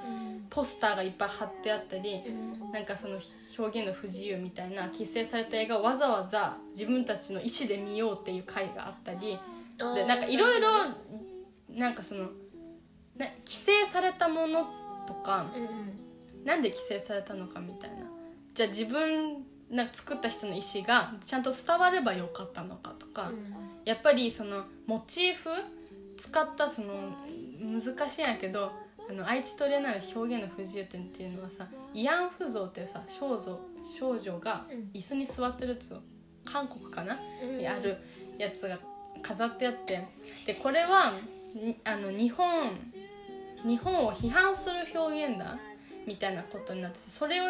ポスターがいっぱい貼ってあったりうん。なんかその表現の不自由みたいな規制された映画をわざわざ自分たちの意思で見ようっていう回があったり。でなんかいろいろなんかそのな規制されたものとかうなんで規制されたのかみたいな。じゃあ自分なんか作った人の意思がちゃんと伝わればよかったのかとか、やっぱりそのモチーフ使ったその難しいんやけどあの愛知トレーナーの表現の不自由点っていうのはさ慰安婦像っていうさ少女少女がうん。椅子に座ってるやつを韓国かな、うんにあるやつが飾ってあってでこれはにあの日本日本を批判する表現だみたいなことになっててそれを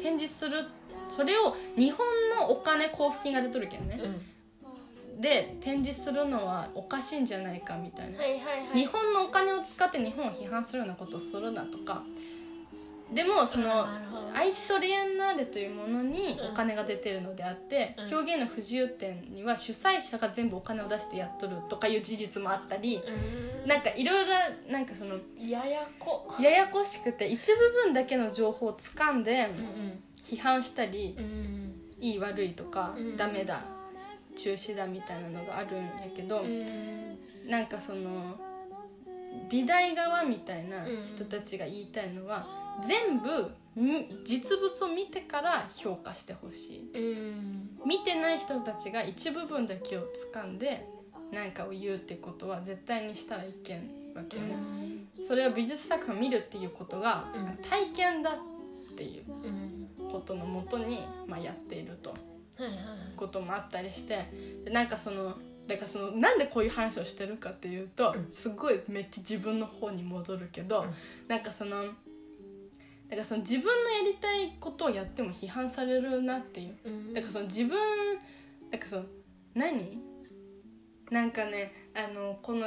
展示するそれを日本のお金交付金が出とるけんね。うん。で展示するのはおかしいんじゃないかみたいな。はいはいはい。日本のお金を使って日本を批判するようなことをするなとかでもその愛知トリエンナーレというものにうん。お金が出てるのであって、うん。表現の不自由点には主催者が全部お金を出してやっとるとかいう事実もあったり、うん。なんかいろいろなんかそのややこ。ややこしくて一部分だけの情報を掴んでうん批判したりうんうん。いい悪いとか、うん。ダメだ中止だみたいなのがあるんやけど、うん。なんかその美大側みたいな人たちが言いたいのは、全部み実物を見てから評価してほしい。うん見てない人たちが一部分だけを掴んで何かを言うってことは絶対にしたらいけんわけよね、それを美術作品を見るっていうことがうん。体験だっていううん。ことのもとに、まあ、やっていると。こともあったりしてでなんかそのだからそのなんでこういう話をしてるかっていうと、うん。すごいめっちゃ自分の方に戻るけど、うん。なんかそのだからその自分のやりたいことをやっても批判されるなっていう。うん。だからその自分なんかその何？なんかねあのこの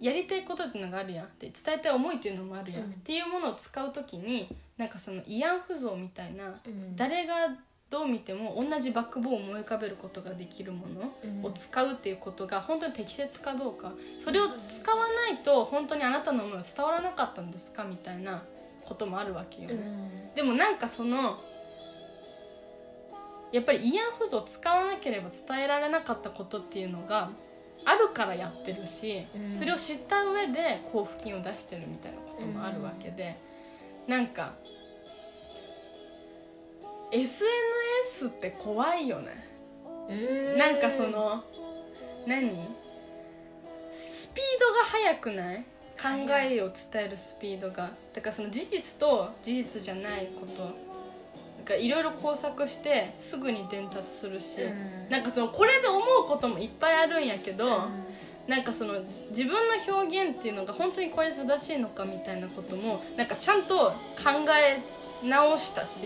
やりたいことっていうのがあるやんで伝えたい思いっていうのもあるやん、うん。っていうものを使う時になんかその慰安婦像みたいなうん。誰がどう見ても同じバックボーンを思い浮かべることができるものを使うっていうことが本当に適切かどうか。それを使わないと本当にあなたの思いは伝わらなかったんですか？みたいなこともあるわけよね、うん。でもなんかそのやっぱり慰安婦像を使わなければ伝えられなかったことっていうのがあるからやってるし、うん。それを知った上で交付金を出してるみたいなこともあるわけで、なんか SNS って怖いよね、うん。なんかその何？スピードが速くない？考えを伝えるスピードがだからその事実と事実じゃないことがいろいろ工作してすぐに伝達するし、うん。なんかそのこれで思うこともいっぱいあるんやけど、なんかその自分の表現っていうのが本当にこれで正しいのかみたいなこともなんかちゃんと考え直したし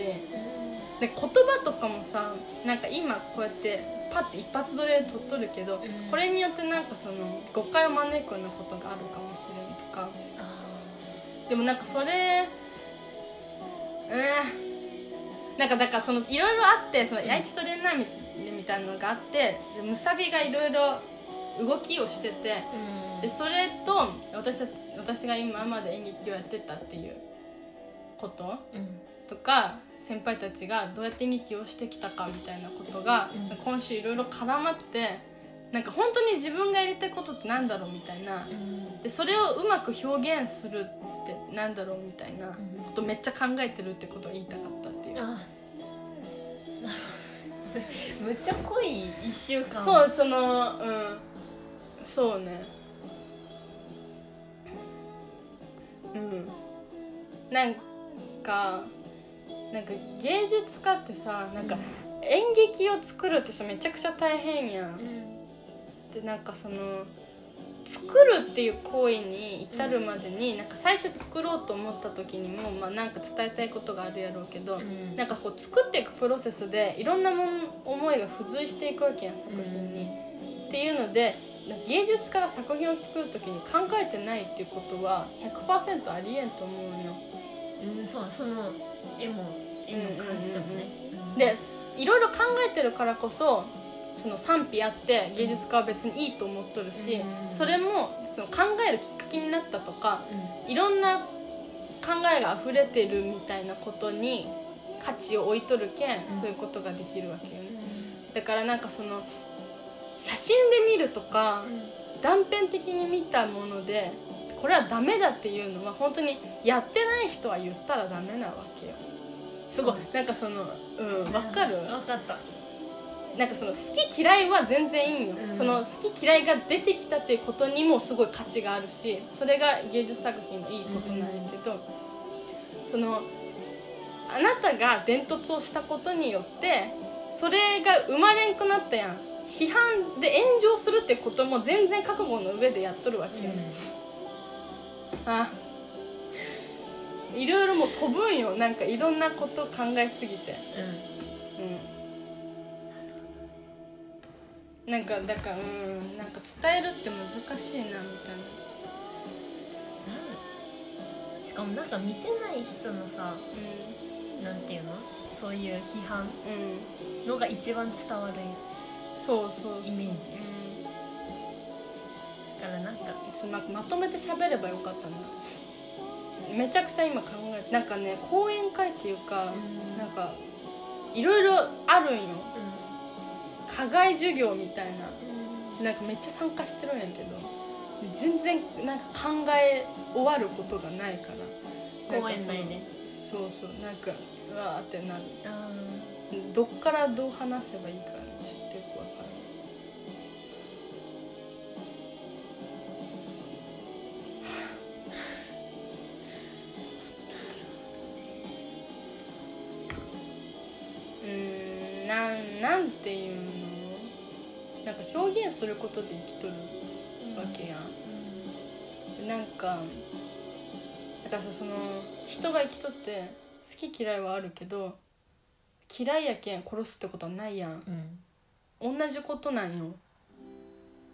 で言葉とかもさなんか今こうやってパッて一発撮りで撮っとるけど、うん。これによってなんかその誤解を招くようなことがあるかもしれんとか。あでもなんかそれうんなんかだからそのいろいろあってその愛知トレーナーみみたいなのがあってでむさびがいろいろ動きをしててでそれと私たち私が今まで演劇をやってたっていうことうん。とか先輩たちがどうやって演劇をしてきたかみたいなことが、うん。今週いろいろ絡まってなんか本当に自分がやりたいことってなんだろうみたいな。うん。でそれをうまく表現するってなんだろうみたいなことめっちゃ考えてるってことを言いたかったっていう。あなるほど。むっちゃ濃い一週間。そうそのうん。そうね。うん。なんかなんか芸術家ってさなんか演劇を作るってさめちゃくちゃ大変やん。うん。でなんかその作るっていう行為に至るまでに、なんか最初作ろうと思った時にも、まあ、なんか伝えたいことがあるやろうけど、うん。なんかこう作っていくプロセスでいろんなもん思いが付随していくわけやん作品に。っていうので芸術家が作品を作る時に考えてないっていうことは100%ありえんと思うよ。うんそうその絵も絵の感じとかね。うんでいろいろ考えてるからこそその賛否あって芸術家は別にいいと思っとるし、うんそれもその考えるきっかけになったとかういろんな考えが溢れてるみたいなことに価値を置いとるけん、うん。そういうことができるわけよね。ん。だからなんかその写真で見るとか断片的に見たものでこれはダメだっていうのは本当にやってない人は言ったらダメなわけよすごい。なんかそのうんわかる？分かった。なんかその好き嫌いは全然いいよ、うん。その好き嫌いが出てきたっていうことにもすごい価値があるしそれが芸術作品のいいことなんやけど、そのあなたが伝突をしたことによってそれが生まれんくなったやん。批判で炎上するってことも全然覚悟の上でやっとるわけよ、あいろいろもう飛ぶんよ。なんかいろんなこと考えすぎて。うん。なんかだからうんなんか伝えるって難しいなみたいな。しかもなんか見てない人のさなんていうの？そういう批判うん。うんのが一番伝わる。そうそうイメージ。うん。だからなんか。ちょっとなんかまとめて喋ればよかったなめちゃくちゃ今考えてなんかね講演会っていうか、うん。なんかいろいろあるんよ。課外授業みたいな。なんかめっちゃ参加してるんやけど全然なんか考え終わることがないから。公園内で。なんかそうそうなんかうわーってなる。あどっからどう話せばいいかなんていうの？なんか表現することで生きとるわけやん。なんかだからさその人が生きとって好き嫌いはあるけど嫌いやけん殺すってことはないやん。うん。同じことなんよ。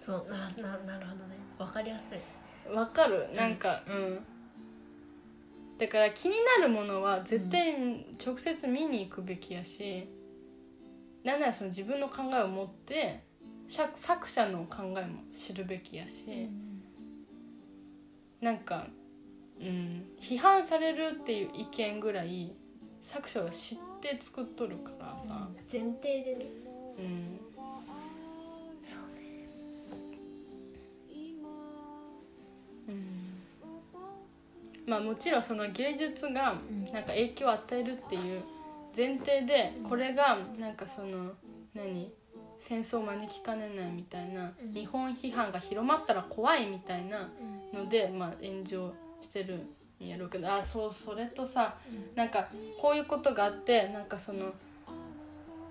そうなななるほどね。わかりやすい。わかる？なんかうん、だから気になるものは絶対直接見に行くべきやし、なんならその自分の考えを持って作作者の考えも知るべきやし、なんか、うん、批判されるっていう意見ぐらい作者は知って作っとるからさ、前提でね。うん、うん、まあもちろんその芸術がうん。なんか影響を与えるっていう前提でこれがなんかその何？戦争を招きかねないみたいなうん。日本批判が広まったら怖いみたいなのでまあ炎上してるんやろうけどあそうそれとさなんかこういうことがあってなんかその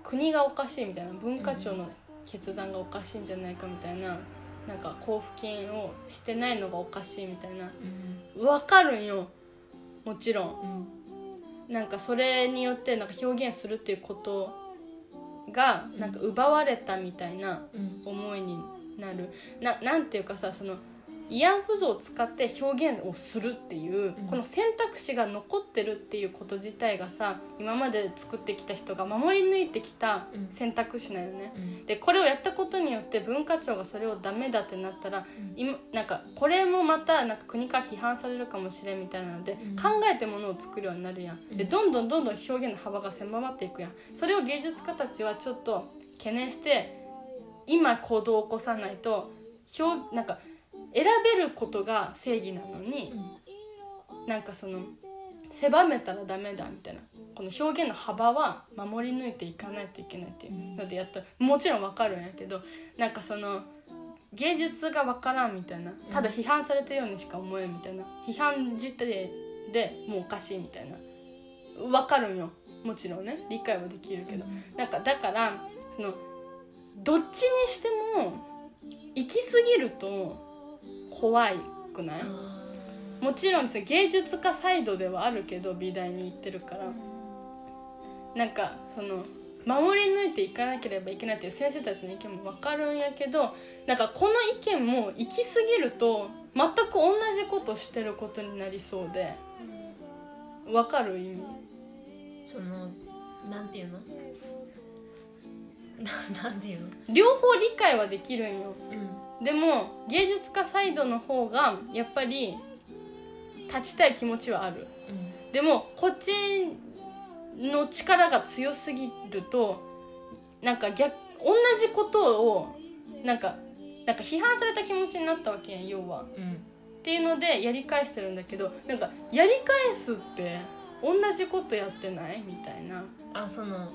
国がおかしいみたいな文化庁の決断がおかしいんじゃないかみたいななんか交付金をしてないのがおかしいみたいな。うん。分かるんよ。もちろんなんかそれによってなんか表現するっていうことがなんか奪われたみたいなうん。思いになる。ななんていうかさその慰安婦像を使って表現をするっていう、うんこの選択肢が残ってるっていうこと自体がさ今まで作ってきた人が守り抜いてきたうん選択肢なんよね。うんでこれをやったことによって文化庁がそれをダメだってなったら、ん今なんかこれもまたなんか国から批判されるかもしれんみたいなので、うん考えてものを作るようになるやん。でうんどんどんどんどん表現の幅が狭まっていくやん。それを芸術家たちはちょっと懸念して今行動を起こさないと表なんか選べることが正義なのに、なんかその狭めたらダメだみたいなこの表現の幅は守り抜いていかないといけないっていうのでやっともちろんわかるんやけどなんかその芸術がわからんみたいなただ批判されてるようにしか思えんみたいな批判自体でもうおかしいみたいなわかるんよ。もちろんね理解はできるけど、なんかだからそのどっちにしても行き過ぎると怖いくない、もちろん芸術家サイドではあるけど美大に行ってるから。なんかその守り抜いていかなければいけないっていう先生たちの意見も分かるんやけどなんかこの意見も行き過ぎると全く同じことしてることになりそうで分かる意味？そのなんていうの？ななんていうの？両方理解はできるんよ。うんでも芸術家サイドの方がやっぱり立ちたい気持ちはある。うん。でもこっちの力が強すぎるとなんか逆同じことをなんかなんか批判された気持ちになったわけやん要は。うん。っていうのでやり返してるんだけどなんかやり返すって同じことやってない？みたいな。あその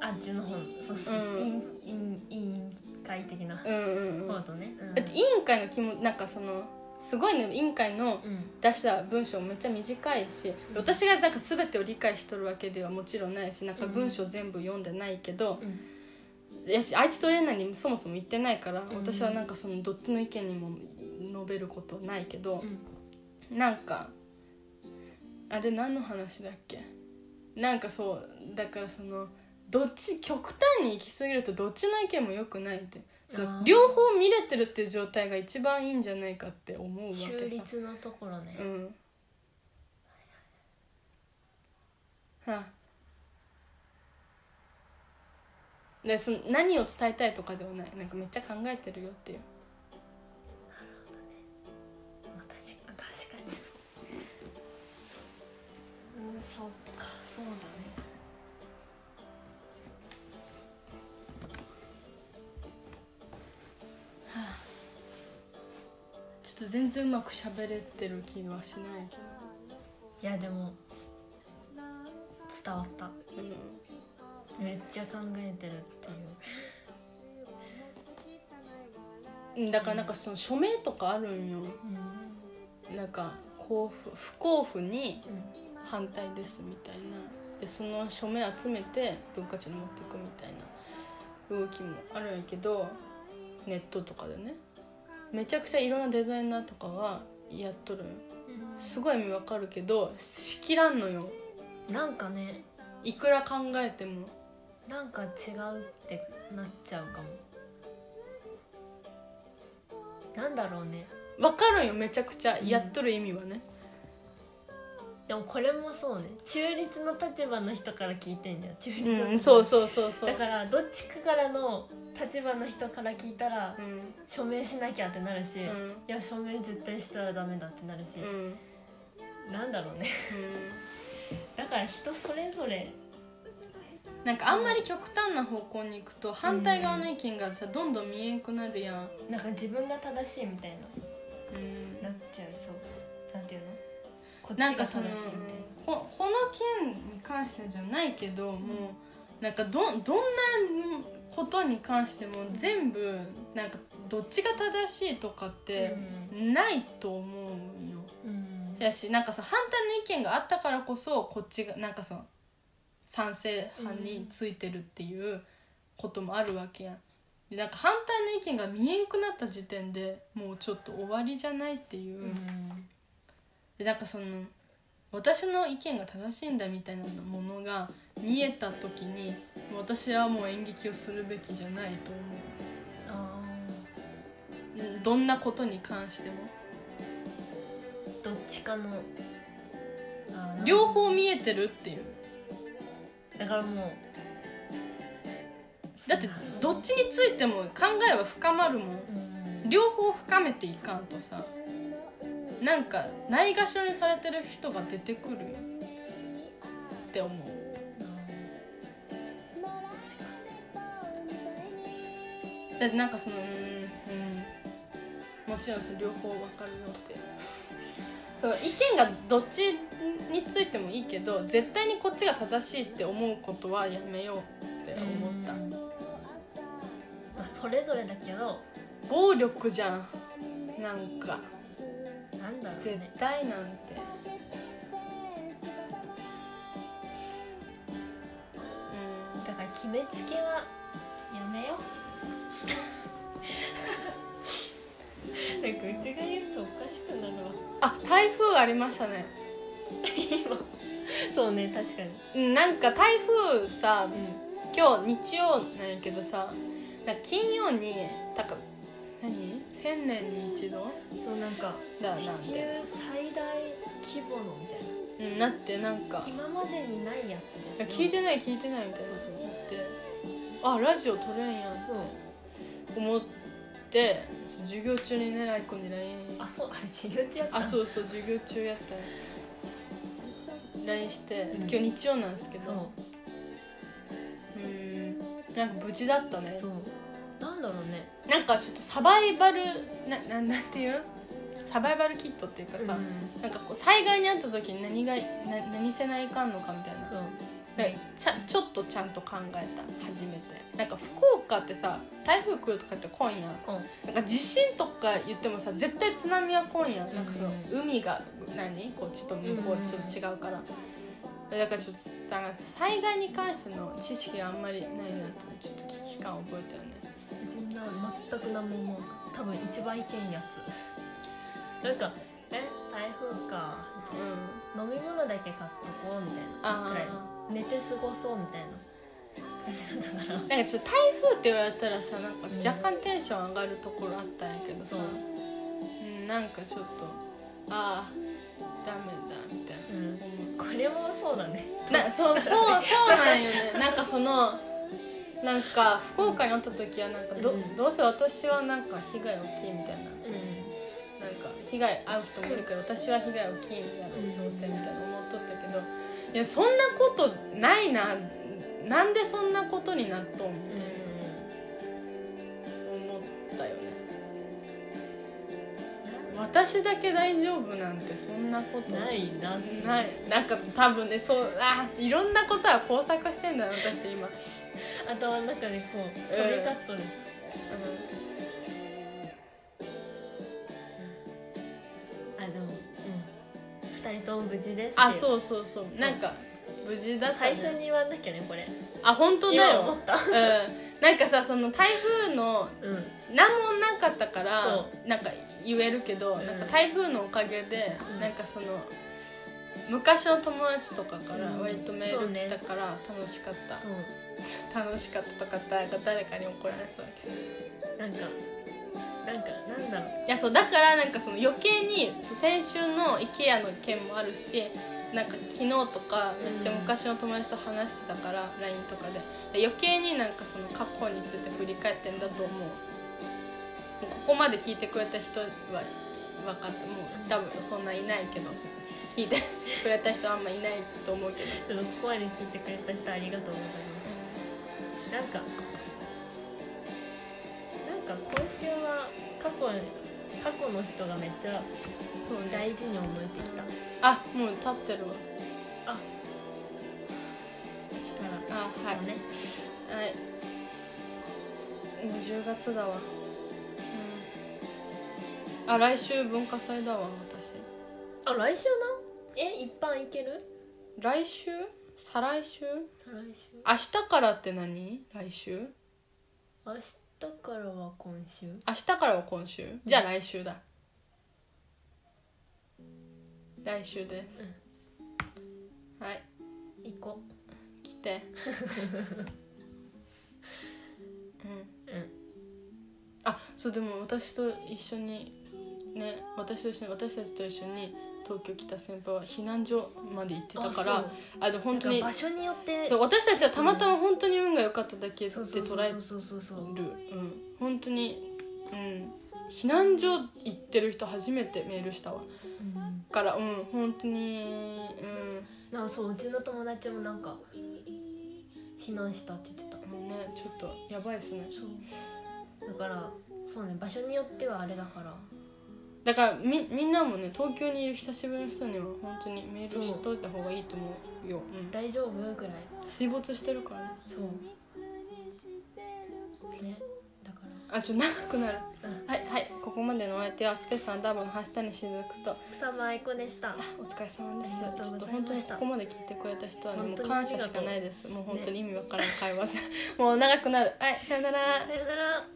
あっちの方その、うん。委員委員委員会的なうんうんうん。方とね、うん。だって委員会の気もなんかそのすごいね委員会のうん。出した文章めっちゃ短いし私がなんか全てを理解しとるわけではもちろんないしなんか文章全部読んでないけど、うん。やし愛知トレーナーにそもそも行ってないから、ん。私はなんかそのどっちの意見にも述べることないけどう、ん。なんかあれ何の話だっけ？なんかそうだからそのどっち極端に行き過ぎるとどっちの意見も良くないって。そ両方見れてるっていう状態が一番いいんじゃないかって思うわけさ。中立のところね、うん。はあ。でその何を伝えたいとかではない。なんかめっちゃ考えてるよっていう。まあ確か確かにそう。うんそうょっと全然うまく喋れてる気はしない。けいやでも伝わった。ど、めっちゃ考えてるっていう。うん、だからなんかその署名とかあるんよ。うん。なんか交付不交付にうん反対ですみたいな。でその署名集めて文化庁に持っていくみたいな動きもあるんやけどネットとかでねめちゃくちゃいろんなデザイナーとかがやっとるんよ。すごい意味わかるけどしきらんのよ。なんかね。いくら考えても。なんか違うってなっちゃうかも。なんだろうね。わかるんよめちゃくちゃ。やっとる意味はね、でもこれもそうね。中立の立場の人から聞いてんじゃん。中立の立場。うん、そうそうそうそう。だからどっちかからの立場の人から聞いたらうん。署名しなきゃってなるし、いうん。や署名絶対したらダメだってなるしう、ん。うんなんだろうね。だから人それぞれ。なんかあんまり極端な方向に行くと反対側の意見がさどんどん見えんくなるやん、なんか自分が正しいみたいな。うん。なっちゃうそう。なんていうの？こっちが正しいなんかそのみたいな。ここの件に関してじゃないけどもうなんかどどんなことに関しても全部なんかどっちが正しいとかってないと思うんよ。うんやしなんかさ反対の意見があったからこそこっちがなんかその賛成派についてるっていうこともあるわけやん。でなんか反対の意見が見えんくなった時点でもうちょっと終わりじゃないっていう。うんでなんかその私の意見が正しいんだみたいなものが見えた時に私はもう演劇をするべきじゃないと思あう。うんどんなことに関しても。ーどっちかの両方見えてるっていう。だからもうだってどっちについても考えは深まるもん。うん。両方深めていかんとさなんかないがしろにされてる人が出てくるよって思うだってなんかそのうんうんもちろんその両方わかるよって。そう意見がどっちについてもいいけど絶対にこっちが正しいって思うことはやめようって思った。うんまあ、それぞれだけど。暴力じゃん。なんか。なんだろう絶ね対なんて。うん。だから決めつけはやめようなんかうちが言うとおかしくなるわ。あ台風ありましたね。今。そうね確かに。うんなんか台風さうん。今日日曜なんやけどさなんか金曜になんか何？千年に一度？そうなんかだ地球最大規模のみたいな。うんなってなんか。今までにないやつですよ。聞いてない聞いてないみたいななって。あラジオ撮れんやん。そう思って授業中にねライコに LINE あそうあれ授業中やったあそううそう授業中やった。よ LINE して、うん。今日日曜なんですけど。う。ん。なんか無事だったね。そう。なんだろうね。なんかちょっとサバイバルなななんていう？サバイバルキットっていうかさ、うん。なんかこう災害にあった時に何がな何せないかんのかみたいな。そう。でちゃちょっとちゃんと考えた初めて。なんか福岡ってさ台風来るとかって今夜。こんなんか地震とか言ってもさ絶対津波は今夜。なんかそのうん海が何？こっちと向こうちょっと違うから。だからちょっと災害に関しての知識があんまりないなってちょっと危機感を覚えたよね。うちな全く何も思う多分一番いけんやつ。なんか「え台風か」みたいな飲み物だけ買っとこうみたいなくらいあ寝て過ごそうみたいな。感じだったからあなんかちょっと台風って言われたらさなんか若干テンション上がるところあったんやけどさ、そう。うん、なんかちょっとああダメだみたいな、うん。これもそうだね。なそうそうそうなんよね。なんかそのなんか福岡におった時はなんかど,、うん。どうせ私はなんか被害大きいみたいな。うなんか被害遭う人もいるけど私は被害大きいみたいなうんどうせみたいないやそんなことないな。なんでそんなことになっとんみたいな。思ったよね。私だけ大丈夫なんてそんなことうんないな。ない。なんか多分ねそうあいろんなことは工作してんだよ私今、頭の中でこううん飛び交っとる、あ人とも無事ですあうそうそう。そう。なんか無事だった、ね、最初に言わなきゃねこれ。あ本当だよ。今思った。うん。なんかさその台風のうん。何もなかったからそなんか言えるけど、うん。なんか台風のおかげで、うん。なんかその昔の友達とかからうん。割とメール来たから楽しかった、そう。楽しかったとかってなんか誰かに怒られそうだけど。なんかなんかなんだろう。いやそうだからなんかその余計に先週の IKEA の件もあるしなんか昨日とかめっちゃ昔の友達と話してたから、LINE とかで。で余計になんかその過去について振り返ってんだと思う。もうここまで聞いてくれた人は分かってもう多分そんないないけど聞いてくれた人はあんまいないと思うけど、ちょっとここまで聞いてくれた人ありがとうございます。なんか今週は過去過去の人がめっちゃそうね。大事に思えてきたあもう立ってるわ。あ力あはい。ね。はい。もう10月だわ。うん。あ来週文化祭だわあ来週な？え一般いける？私来週？再来週？再来週。明日からって何？来週？明日？からは今週？明日からは今週？じゃあ来週だ。来週です、はい。行こ来て。うん。うん。あそうでも私と一緒にね私と一緒に私たちと一緒に東京来た先輩は避難所まで行ってたからあそう。あで本当に場所によってそう私たちはたまたま本当に運が良かっただけでそうそうそう捉える。本当にうん。避難所行ってる人初めてメールしたわ。うん。からうん本当にうん。なんかそううちの友達もなんか避難したって言ってた。もうねちょっとやばいですね。そう。だからそうね場所によってはあれだからだからみみんなもね東京にいる久しぶりの人には本当にメールしといた方がいいと思うよ、うん、大丈夫？ぐらい。水没してるからね。そう。ね。だから。あちょっと長くなる。うん。はいはい。ここまでのお相手はスペースアンダーバーの橋谷しずくと。草間愛子でした。お疲れ様です。ちょっと本当にここまで聞いてくれた人はねもう感謝しかないです。もう本当に意味わからん会話、もう長くなる。はいさよなら。さよなら